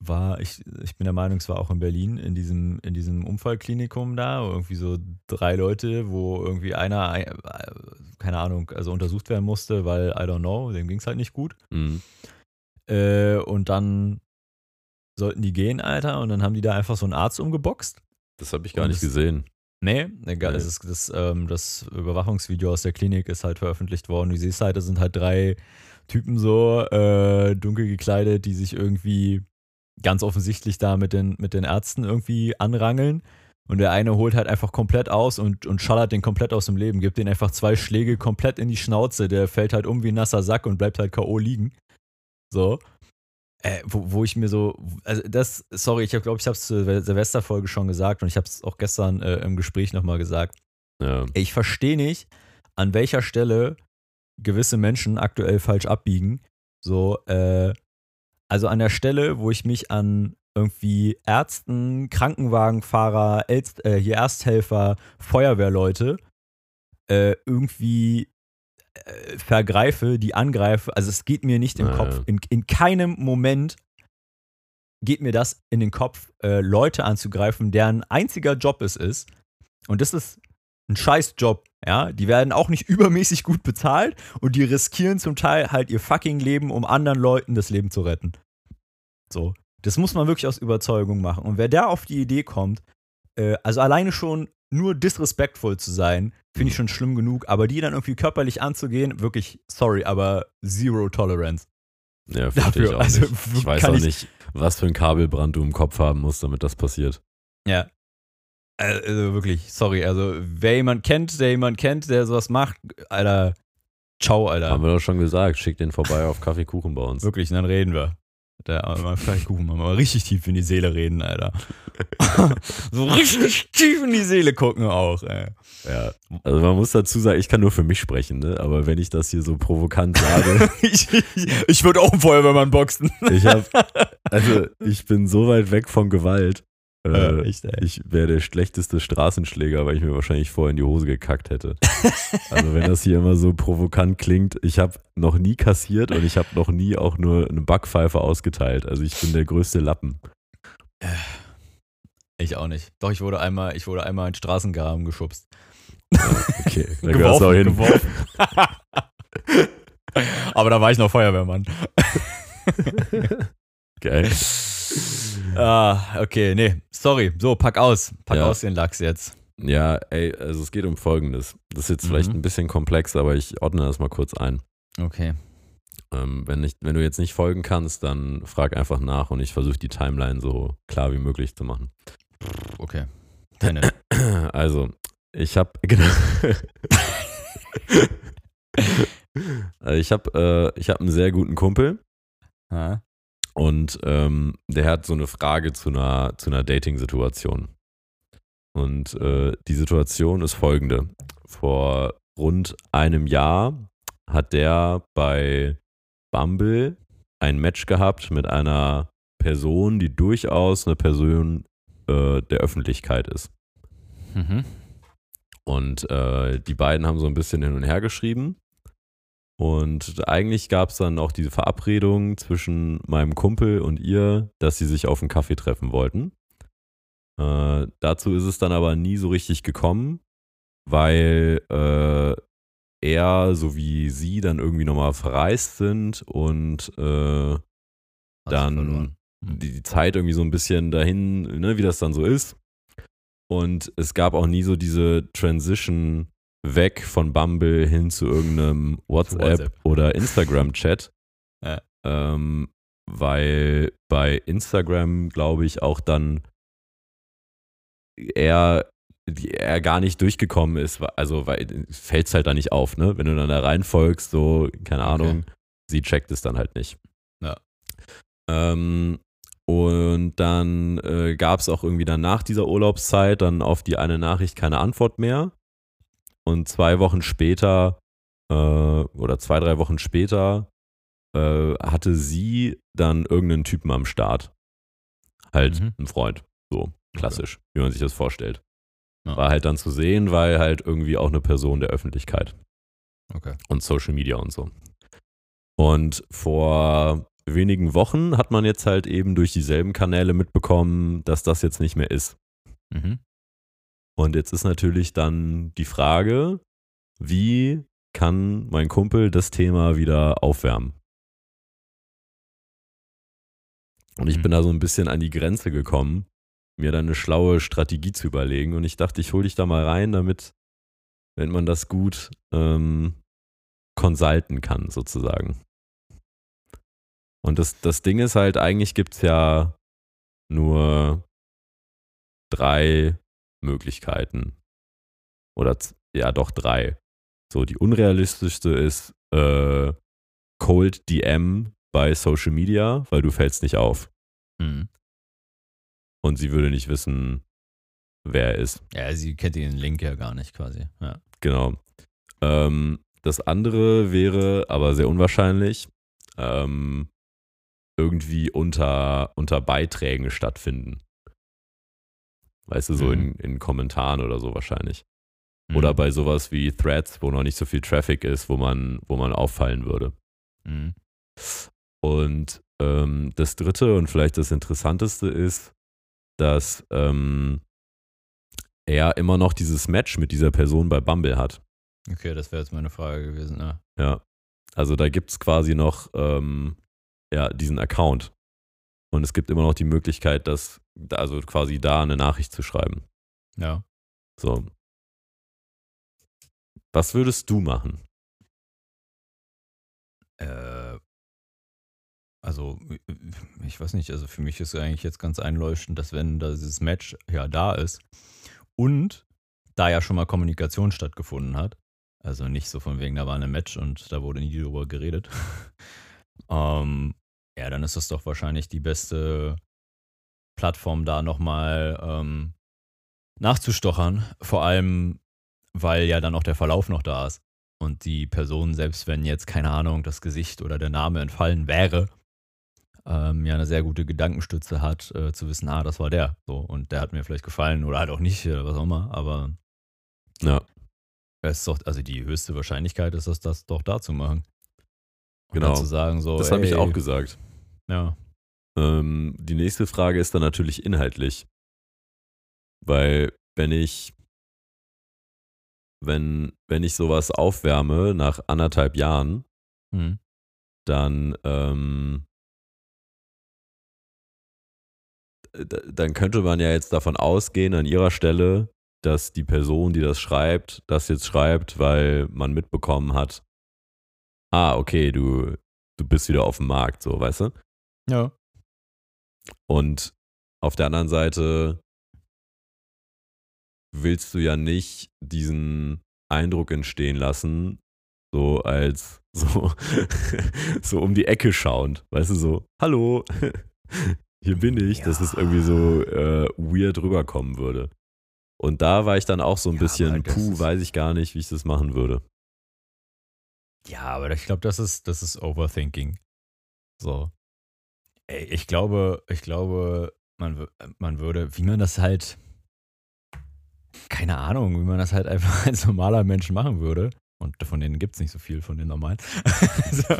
war, ich, ich bin der Meinung, es war auch in Berlin, in diesem, in diesem Unfallklinikum da, irgendwie so drei Leute, wo irgendwie einer, äh, keine Ahnung, also untersucht werden musste, weil, I don't know, dem ging es halt nicht gut. Mhm. Äh, und dann sollten die gehen, Alter, und dann haben die da einfach so einen Arzt umgeboxt. Das habe ich gar Und nicht das- gesehen. Nee, egal. Nee. Es ist, das, ähm, das Überwachungsvideo aus der Klinik ist halt veröffentlicht worden. Du siehst halt, das sind halt drei Typen so, äh, dunkel gekleidet, die sich irgendwie ganz offensichtlich da mit den, mit den Ärzten irgendwie anrangeln. Und der eine holt halt einfach komplett aus und, und schallert den komplett aus dem Leben, gibt den einfach zwei Schläge komplett in die Schnauze. Der fällt halt um wie ein nasser Sack und bleibt halt K.O. liegen. So. Äh, wo, wo ich mir so, also das, sorry, ich glaube, ich habe es zur Silvesterfolge schon gesagt und ich habe es auch gestern äh, im Gespräch nochmal gesagt. Ja. Ich verstehe nicht, an welcher Stelle gewisse Menschen aktuell falsch abbiegen. So, äh, also an der Stelle, wo ich mich an irgendwie Ärzten, Krankenwagenfahrer, Elst, äh, hier Ersthelfer, Feuerwehrleute äh, irgendwie äh, vergreife, die angreife. Also es geht mir nicht im Ja, Kopf. In, in keinem Moment geht mir das in den Kopf, äh, Leute anzugreifen, deren einziger Job es ist. Und das ist ein scheiß Job, ja. Die werden auch nicht übermäßig gut bezahlt und die riskieren zum Teil halt ihr fucking Leben, um anderen Leuten das Leben zu retten. So. Das muss man wirklich aus Überzeugung machen. Und wer da auf die Idee kommt, äh, also alleine schon nur disrespectful zu sein, finde ich Mhm. schon schlimm genug, aber die dann irgendwie körperlich anzugehen, wirklich, sorry, aber zero tolerance. Ja, verstehe ich Dafür, auch also, nicht. Ich weiß auch ich- nicht, was für ein Kabelbrand du im Kopf haben musst, damit das passiert. Ja. Also wirklich, sorry. Also, wer jemand kennt, der jemand kennt, der sowas macht, Alter, ciao, Alter. Haben wir doch schon gesagt, schick den vorbei auf Kaffeekuchen bei uns. Wirklich, und dann reden wir. Da mal gucken, mal richtig tief in die Seele reden, Alter. so richtig tief in die Seele gucken auch, ey. Ja. Also man muss dazu sagen, ich kann nur für mich sprechen, ne? aber wenn ich das hier so provokant sage, ich ich würde auch einen Feuerwehrmann boxen. ich habe, also ich bin so weit weg von Gewalt. Äh, ey. ich wäre der schlechteste Straßenschläger, weil ich mir wahrscheinlich vorher in die Hose gekackt hätte. Also wenn das hier immer so provokant klingt, ich habe noch nie kassiert und ich habe noch nie auch nur eine Backpfeife ausgeteilt. Also ich bin der größte Lappen. Ich auch nicht. Doch, ich wurde einmal, ich wurde einmal in Straßengraben geschubst. Okay, da gehörst du auch hin. Aber da war ich noch Feuerwehrmann. Geil. Ah, okay, nee, sorry. So, pack aus. Pack Ja. aus den Lachs jetzt. Ja, ey, also es geht um Folgendes. Das ist jetzt vielleicht Mhm. ein bisschen komplex, aber ich ordne das mal kurz ein. Okay. Ähm, wenn, nicht, wenn du jetzt nicht folgen kannst, dann frag einfach nach und ich versuche die Timeline so klar wie möglich zu machen. Okay. Keine. Also, ich habe genau. Also ich habe äh, ich hab einen sehr guten Kumpel Ha? Und ähm, der hat so eine Frage zu einer, zu einer Dating-Situation. Und äh, die Situation ist folgende. Vor rund einem Jahr hat der bei Bumble ein Match gehabt mit einer Person, die durchaus eine Person äh, der Öffentlichkeit ist. Mhm. Und äh, die beiden haben so ein bisschen hin und her geschrieben. Und eigentlich gab es dann auch diese Verabredung zwischen meinem Kumpel und ihr, dass sie sich auf einen Kaffee treffen wollten. Äh, dazu ist es dann aber nie so richtig gekommen, weil äh, er sowie sie dann irgendwie nochmal verreist sind und äh, Dann- verloren. die, die Zeit irgendwie so ein bisschen dahin, ne, wie das dann so ist. Und es gab auch nie so diese Transition weg von Bumble hin zu irgendeinem WhatsApp, WhatsApp. oder Instagram-Chat. Ja. Ähm, weil bei Instagram, glaube ich, auch dann er, die- er gar nicht durchgekommen ist. Also, weil fällt es halt da nicht auf, ne? Wenn du dann da reinfolgst, so, keine Okay. Ahnung, sie checkt es dann halt nicht. Ja. Ähm, und dann äh, gab es auch irgendwie dann nach dieser Urlaubszeit dann auf die eine Nachricht keine Antwort mehr. Und zwei Wochen später äh, oder zwei, drei Wochen später äh, hatte sie dann irgendeinen Typen am Start. Halt Mhm. ein Freund. So, klassisch, wie man sich das vorstellt. Ja. War halt dann zu sehen, weil halt irgendwie auch eine Person der Öffentlichkeit Okay. und Social Media und so. Und vor wenigen Wochen hat man jetzt halt eben durch dieselben Kanäle mitbekommen, dass das jetzt nicht mehr ist. Mhm. Und jetzt ist natürlich dann die Frage, wie kann mein Kumpel das Thema wieder aufwärmen? Und ich Mhm. bin da so ein bisschen an die Grenze gekommen, mir dann eine schlaue Strategie zu überlegen. Und ich dachte, ich hole dich da mal rein, damit, wenn man das gut ähm, consulten kann, sozusagen. Und das, das Ding ist halt, eigentlich gibt es ja nur drei Möglichkeiten. Oder ja, doch drei. So, die unrealistischste ist äh, Cold DM bei Social Media, weil du fällst nicht auf. Mhm. Und sie würde nicht wissen, wer er ist. Ja, sie kennt den Link ja gar nicht quasi. Ja. Genau. Ähm, das andere wäre, aber sehr unwahrscheinlich, ähm, irgendwie unter, unter Beiträgen stattfinden. Weißt du, so Mhm. in, in Kommentaren oder so wahrscheinlich. Oder Mhm. bei sowas wie Threads, wo noch nicht so viel Traffic ist, wo man, wo man auffallen würde. Mhm. Und ähm, das dritte und vielleicht das interessanteste ist, dass ähm, er immer noch dieses Match mit dieser Person bei Bumble hat. Okay, das wäre jetzt meine Frage gewesen. Ja. Ja. Also da gibt es quasi noch ähm, ja, diesen Account. Und es gibt immer noch die Möglichkeit, dass, also quasi da eine Nachricht zu schreiben. Ja. So. Was würdest du machen? Äh, also, ich weiß nicht, also für mich ist eigentlich jetzt ganz einleuchtend, dass wenn dieses Match ja da ist und da ja schon mal Kommunikation stattgefunden hat, also nicht so von wegen, da war ein Match und da wurde nie drüber geredet, ähm, ja, dann ist das doch wahrscheinlich die beste Plattform, da nochmal ähm, nachzustochern. Vor allem, weil ja dann auch der Verlauf noch da ist. Und die Person, selbst wenn jetzt, keine Ahnung, das Gesicht oder der Name entfallen wäre, ähm, ja eine sehr gute Gedankenstütze hat, äh, zu wissen, ah, das war der. So, und der hat mir vielleicht gefallen oder halt auch nicht, oder was auch immer, aber Ja, es ist doch, also die höchste Wahrscheinlichkeit ist es, das doch da zu machen. Und Genau. zu sagen, so, das habe ich auch gesagt. Ja, Ähm, die nächste Frage ist dann natürlich inhaltlich. Weil wenn ich, wenn, wenn ich sowas aufwärme nach anderthalb Jahren, hm. dann, ähm, dann könnte man ja jetzt davon ausgehen an ihrer Stelle, dass die Person, die das schreibt, das jetzt schreibt, weil man mitbekommen hat, ah, okay, du, du bist wieder auf dem Markt, so, weißt du? Ja, Und auf der anderen Seite willst du ja nicht diesen Eindruck entstehen lassen, so als so, so um die Ecke schauend, weißt du, so, hallo, hier bin ich, dass es irgendwie so äh, weird rüberkommen würde. Und da war ich dann auch so ein Ja, bisschen, puh, weiß ich gar nicht, wie ich das machen würde. Ja, aber ich glaube, das ist, das ist Overthinking. So. Ich glaube, ich glaube, man, man würde, wie man das halt, keine Ahnung, wie man das halt einfach als normaler Mensch machen würde. Und von denen gibt es nicht so viel, von den normalen. so.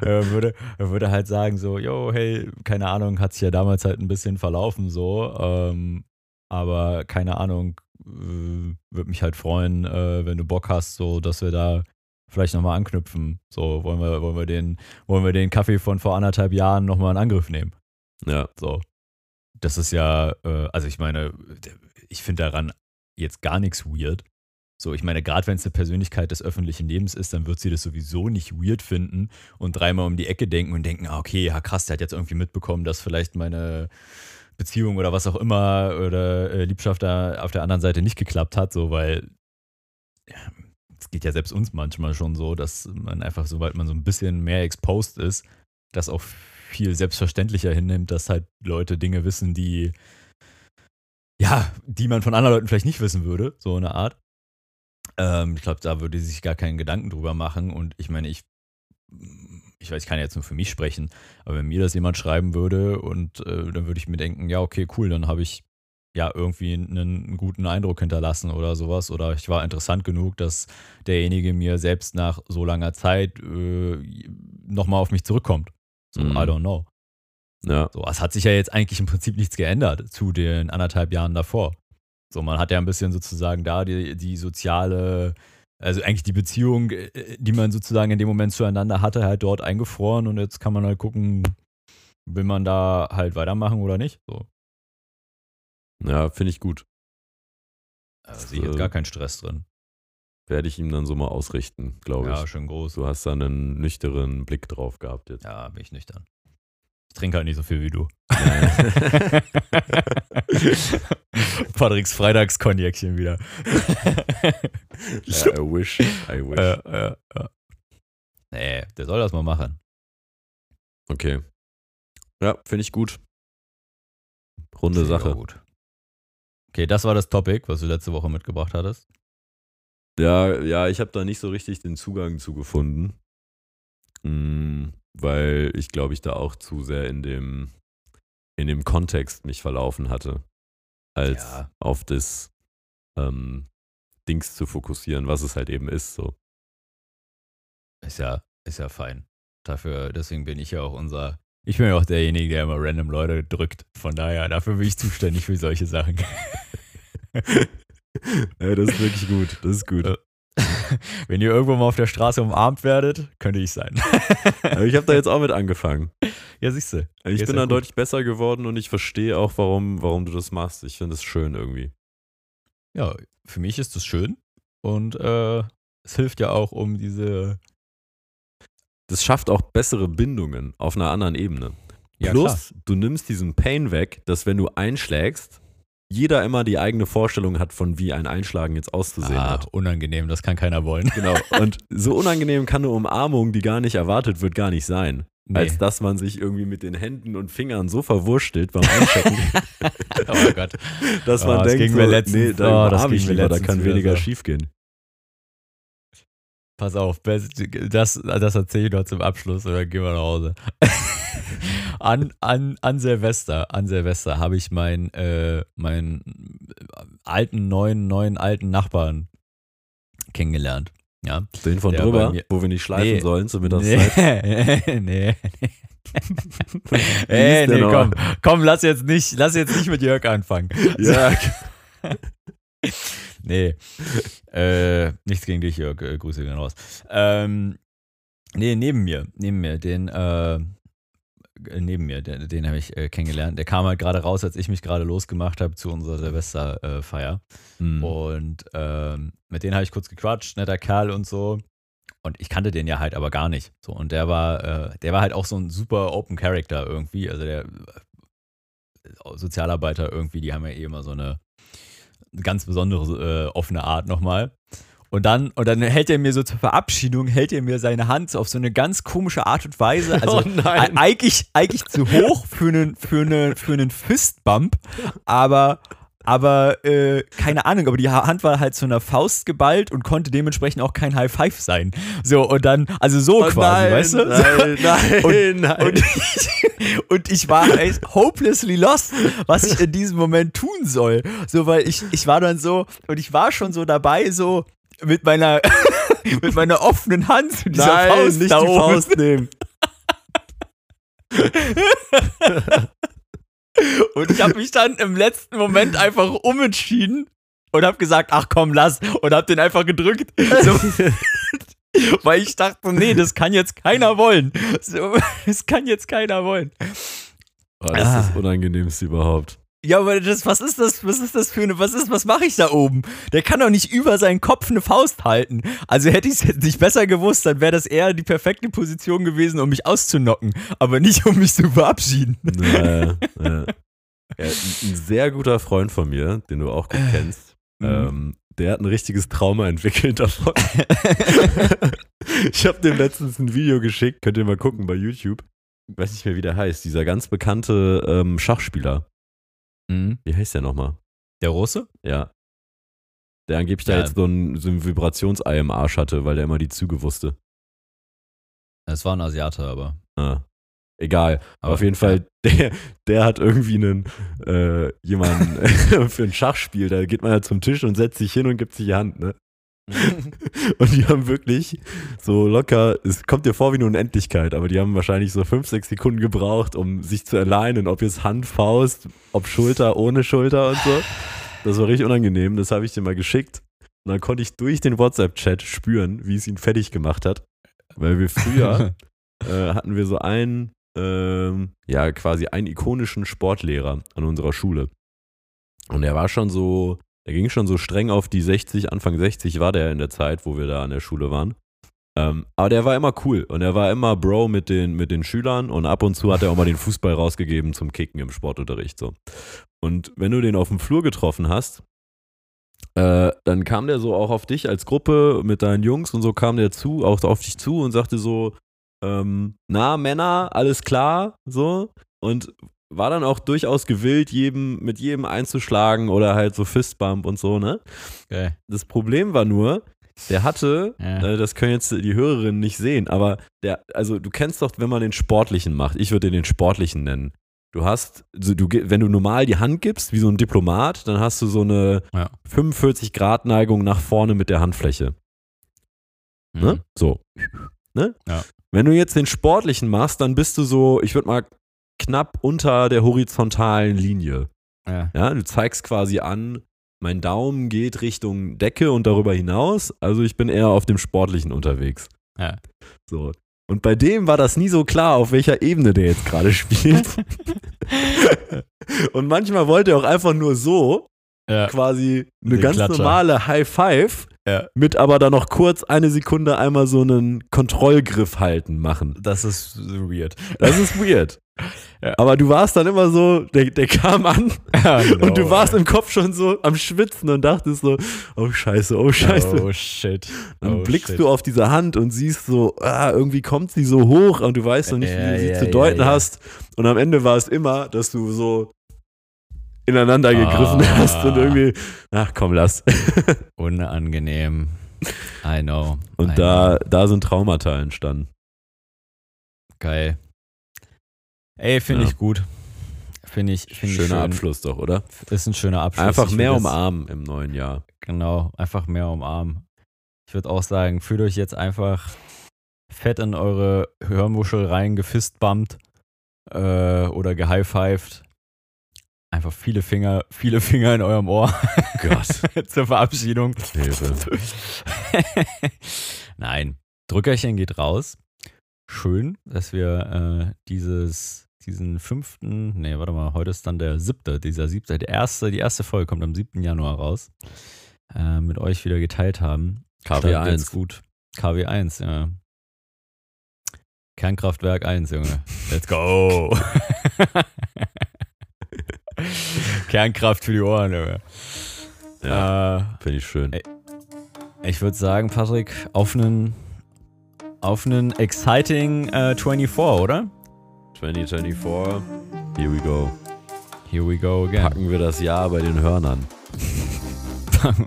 er, würde, würde halt sagen so, yo, hey, keine Ahnung, hat sich ja damals halt ein bisschen verlaufen so. Ähm, aber keine Ahnung, würde mich halt freuen, äh, wenn du Bock hast, so, dass wir da vielleicht nochmal anknüpfen. So, wollen wir, wollen wir den, wollen wir den Kaffee von vor anderthalb Jahren nochmal in Angriff nehmen. Ja, So. Das ist ja, äh, also ich meine, ich finde daran jetzt gar nichts weird. So, ich meine, gerade wenn es eine Persönlichkeit des öffentlichen Lebens ist, dann wird sie das sowieso nicht weird finden und dreimal um die Ecke denken und denken, ah, okay, ja krass, der hat jetzt irgendwie mitbekommen, dass vielleicht meine Beziehung oder was auch immer oder äh, Liebschaft da auf der anderen Seite nicht geklappt hat, so, weil ja, es geht ja selbst uns manchmal schon so, dass man einfach, sobald man so ein bisschen mehr exposed ist, das auch viel selbstverständlicher hinnimmt, dass halt Leute Dinge wissen, die ja, die man von anderen Leuten vielleicht nicht wissen würde, so eine Art. Ähm, ich glaube, da würde sich gar keinen Gedanken drüber machen. Und ich meine, ich, ich weiß, ich kann jetzt nur für mich sprechen, aber wenn mir das jemand schreiben würde und äh, dann würde ich mir denken, ja, okay, cool, dann habe ich ja irgendwie einen, guten Eindruck hinterlassen oder sowas. Oder ich war interessant genug, dass derjenige mir selbst nach so langer Zeit äh, nochmal auf mich zurückkommt. So, Mhm. I don't know. ja, So, es hat sich ja jetzt eigentlich im Prinzip nichts geändert zu den anderthalb Jahren davor. So, man hat ja ein bisschen sozusagen da die, die soziale, also eigentlich die Beziehung, äh, die man sozusagen in dem Moment zueinander hatte, halt dort eingefroren und jetzt kann man halt gucken, will man da halt weitermachen oder nicht. So, ja, finde ich gut. also sehe ich jetzt gar keinen Stress drin. Werde ich ihm dann so mal ausrichten, glaube Ja, ich. schön groß. Du hast da einen nüchternen Blick drauf gehabt jetzt. Ja, bin ich nüchtern. Ich trinke halt nicht so viel wie du. Patricks Freitagskonjakchen wieder. Ja, I wish. I wish. Ja, ja, ja. Nee, der soll das mal machen. Okay. Ja, finde ich gut. Runde Sache. Gut. Okay, das war das Topic, was du letzte Woche mitgebracht hattest. Ja, ja, ich habe da nicht so richtig den Zugang zu gefunden. Mm, weil ich glaube, ich da auch zu sehr in dem, in dem Kontext mich verlaufen hatte, als Ja. auf das ähm, Dings zu fokussieren, was es halt eben ist. So. Ist ja, ist ja fein. Dafür, deswegen bin ich ja auch unser. Ich bin ja auch derjenige, der immer random Leute drückt. Von daher, dafür bin ich zuständig für solche Sachen. ja, das ist wirklich gut. Das ist gut. Wenn ihr irgendwo mal auf der Straße umarmt werdet, könnte ich sein. Aber ich habe da jetzt auch mit angefangen. ja, siehst du. Ich bin ja dann gut. deutlich besser geworden und ich verstehe auch, warum, warum du das machst. Ich finde es schön irgendwie. Ja, für mich ist das schön. Und äh, es hilft ja auch, um diese. Das schafft auch bessere Bindungen auf einer anderen Ebene. Ja, Plus, du nimmst diesen Pain weg, dass wenn du einschlägst, jeder immer die eigene Vorstellung hat, von wie ein Einschlagen jetzt auszusehen ah, hat. unangenehm, das kann keiner wollen. Genau. Und so unangenehm kann eine Umarmung, die gar nicht erwartet wird, gar nicht sein. Nee. Als dass man sich irgendwie mit den Händen und Fingern so verwurstelt beim Einchecken, oh Gott. dass Oh, man das denkt, ging so, mir letztens- nee, da oh, das ging mir lieber, da letztens kann weniger so. schief gehen. Pass auf, das, das erzähle ich noch zum Abschluss oder gehen wir nach Hause. an, an, an Silvester, an Silvester habe ich meinen äh, meinen alten, neuen, neuen, alten Nachbarn kennengelernt. Ja. Den von Der drüber, mir- wo wir nicht schleifen Nee. sollen zur Mittagszeit. Nee, nee, nee. Ey, nee, komm, komm, lass jetzt nicht, lass jetzt nicht mit Jörg anfangen. Ja, Nee. äh, nichts gegen dich, Jörg. Äh, Grüße gehen raus. Ähm, nee, neben mir. Neben mir. Den, äh, äh, neben mir, den, den habe ich äh, kennengelernt. Der kam halt gerade raus, als ich mich gerade losgemacht habe zu unserer Silvesterfeier. Hm. Und ähm, mit denen habe ich kurz gequatscht, netter Kerl und so. Und ich kannte den ja halt aber gar nicht. So, und der war, äh, der war halt auch so ein super Open Character irgendwie. Also der Sozialarbeiter irgendwie, die haben ja eh immer so eine ganz besondere äh, offene Art nochmal. Und dann, und dann hält er mir so zur Verabschiedung, hält er mir seine Hand auf so eine ganz komische Art und Weise. Also oh nein. E- eigentlich, eigentlich zu hoch für einen, für einen, für einen Fistbump, aber, aber äh, keine Ahnung, aber die Ha- Hand war halt zu einer Faust geballt und konnte dementsprechend auch kein High Five sein. So, und dann, also so Oh quasi, nein, weißt du? Nein, nein, Und- nein. Und ich, und ich war echt hopelessly lost, was ich in diesem Moment tun soll. So, weil ich, ich war dann so, und ich war schon so dabei, so mit meiner, mit meiner offenen Hand zu dieser nein, Faust nicht da die oben. Faust nehmen. Und ich habe mich dann im letzten Moment einfach umentschieden und habe gesagt, ach komm, lass. Und habe den einfach gedrückt. So, weil ich dachte, nee, das kann jetzt keiner wollen. So, das kann jetzt keiner wollen. Oh, das ist Ah. das Unangenehmste überhaupt. Ja, aber das, was ist das, was ist das für eine, was ist, was mache ich da oben? Der kann doch nicht über seinen Kopf eine Faust halten. Also hätte ich es jetzt nicht besser gewusst, dann wäre das eher die perfekte Position gewesen, um mich auszunocken, aber nicht um mich zu verabschieden. Naja, ja. Ja, ein, sehr guter Freund von mir, den du auch gut kennst, Mhm. ähm, der hat ein richtiges Trauma entwickelt davon. ich habe dem letztens ein Video geschickt, könnt ihr mal gucken bei YouTube. Ich weiß nicht mehr, wie der heißt. Dieser ganz bekannte ähm, Schachspieler. Mhm. Wie heißt der nochmal? Der Russe? Ja. Der angeblich da Ja. jetzt so ein, so ein Vibrationsei im Arsch hatte, weil der immer die Züge wusste. Es war ein Asiate, aber. Ah. Egal. Aber Aber, auf jeden Fall, der, der hat irgendwie einen, äh, jemanden für ein Schachspiel. Da geht man ja zum Tisch und setzt sich hin und gibt sich die Hand, ne? Und die haben wirklich so locker, es kommt dir vor wie eine Unendlichkeit, aber die haben wahrscheinlich so fünf, sechs Sekunden gebraucht, um sich zu alleinen, ob jetzt Hand, Faust, ob Schulter, ohne Schulter und so. Das war richtig unangenehm, das habe ich dir mal geschickt. Und dann konnte ich durch den WhatsApp-Chat spüren, wie es ihn fertig gemacht hat. Weil wir früher äh, hatten wir so einen, ähm, ja, quasi einen ikonischen Sportlehrer an unserer Schule. Und er war schon so, er ging schon so streng auf die 60, Anfang 60 war der in der Zeit, wo wir da an der Schule waren. Ähm, aber der war immer cool und er war immer Bro mit den, mit den Schülern und ab und zu hat er auch mal den Fußball rausgegeben zum Kicken im Sportunterricht. So. Und wenn du den auf dem Flur getroffen hast, äh, dann kam der so auch auf dich als Gruppe mit deinen Jungs und so kam der zu, auch auf dich zu und sagte so, ähm, na Männer, alles klar, so und war dann auch durchaus gewillt, jedem, mit jedem einzuschlagen oder halt so Fistbump und so, ne? Okay. Das Problem war nur, der hatte, Ja. äh, das können jetzt die Hörerinnen nicht sehen, aber der, also du kennst doch, wenn man den Sportlichen macht, ich würde den Sportlichen nennen. Du hast, also du, wenn du normal die Hand gibst, wie so ein Diplomat, dann hast du so eine Ja. 45 Grad Neigung nach vorne mit der Handfläche. Ne? Mhm. So. Ne? Ja. Wenn du jetzt den Sportlichen machst, dann bist du so, ich würde mal knapp unter der horizontalen Linie. Ja. Ja, du zeigst quasi an, mein Daumen geht Richtung Decke und darüber hinaus. Also ich bin eher auf dem Sportlichen unterwegs. Ja. So. Und bei dem war das nie so klar, auf welcher Ebene der jetzt gerade spielt. und manchmal wollte er auch einfach nur so Ja. quasi eine Den ganz Klatscher. normale High Five Ja. mit aber dann noch kurz eine Sekunde einmal so einen Kontrollgriff halten machen. Das ist so weird. Das ist weird. Ja. Aber du warst dann immer so, der, der kam an genau. und du warst im Kopf schon so am Schwitzen und dachtest so, oh scheiße, oh scheiße. Oh shit. Dann oh, blickst shit. du auf diese Hand und siehst so, ah, irgendwie kommt sie so hoch und du weißt noch nicht, wie Ja, du sie ja, zu ja, deuten ja. hast. Und am Ende war es immer, dass du so ineinander gegriffen Ah. hast und irgendwie, ach komm, lass. Unangenehm. I know. I Und know. da, da sind Traumata entstanden. Geil. Ey, finde Ja. ich gut. Finde ich, finde ich Schöner schön. Abschluss doch, oder? Ist ein schöner Abschluss. Einfach Ich mehr umarmen im neuen Jahr. Genau, einfach mehr umarmen. Ich würde auch sagen, fühlt euch jetzt einfach fett in eure Hörmuschel rein gefistbumpt äh, oder gehighfived. Einfach viele Finger, viele Finger in eurem Ohr Gott, zur Verabschiedung. Hilfe. Nein, Drückerchen geht raus. Schön, dass wir äh, dieses, diesen fünften, nee, warte mal, heute ist dann der siebte, dieser siebte, der erste, die erste Folge kommt am 7. Januar raus, äh, mit euch wieder geteilt haben. Stand jetzt KW1. gut. KW1, ja. Kernkraftwerk 1, Junge. Let's go. Kernkraft für die Ohren, Junge. Ja, Äh, finde ich schön. Ich würde sagen, Patrick, auf einen, auf einen exciting äh, 24, oder? 2024, here we go. Here we go again. Packen wir das Jahr bei den Hörnern.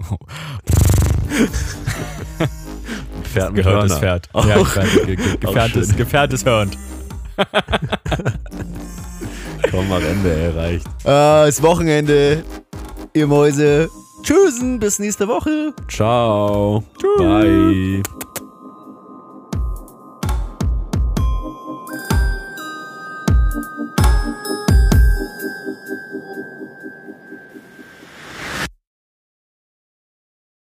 Pferd mit Gehörtes Hörner. Pferd. Auch- Ja, gefährdet, ge ge auch gefährdetes, schön. gefährdetes Hörnd. Komm, am Ende erreicht. Ah, ist Wochenende, ihr Mäuse. Tschüssen, bis nächste Woche. Ciao. Tschüss. Bye.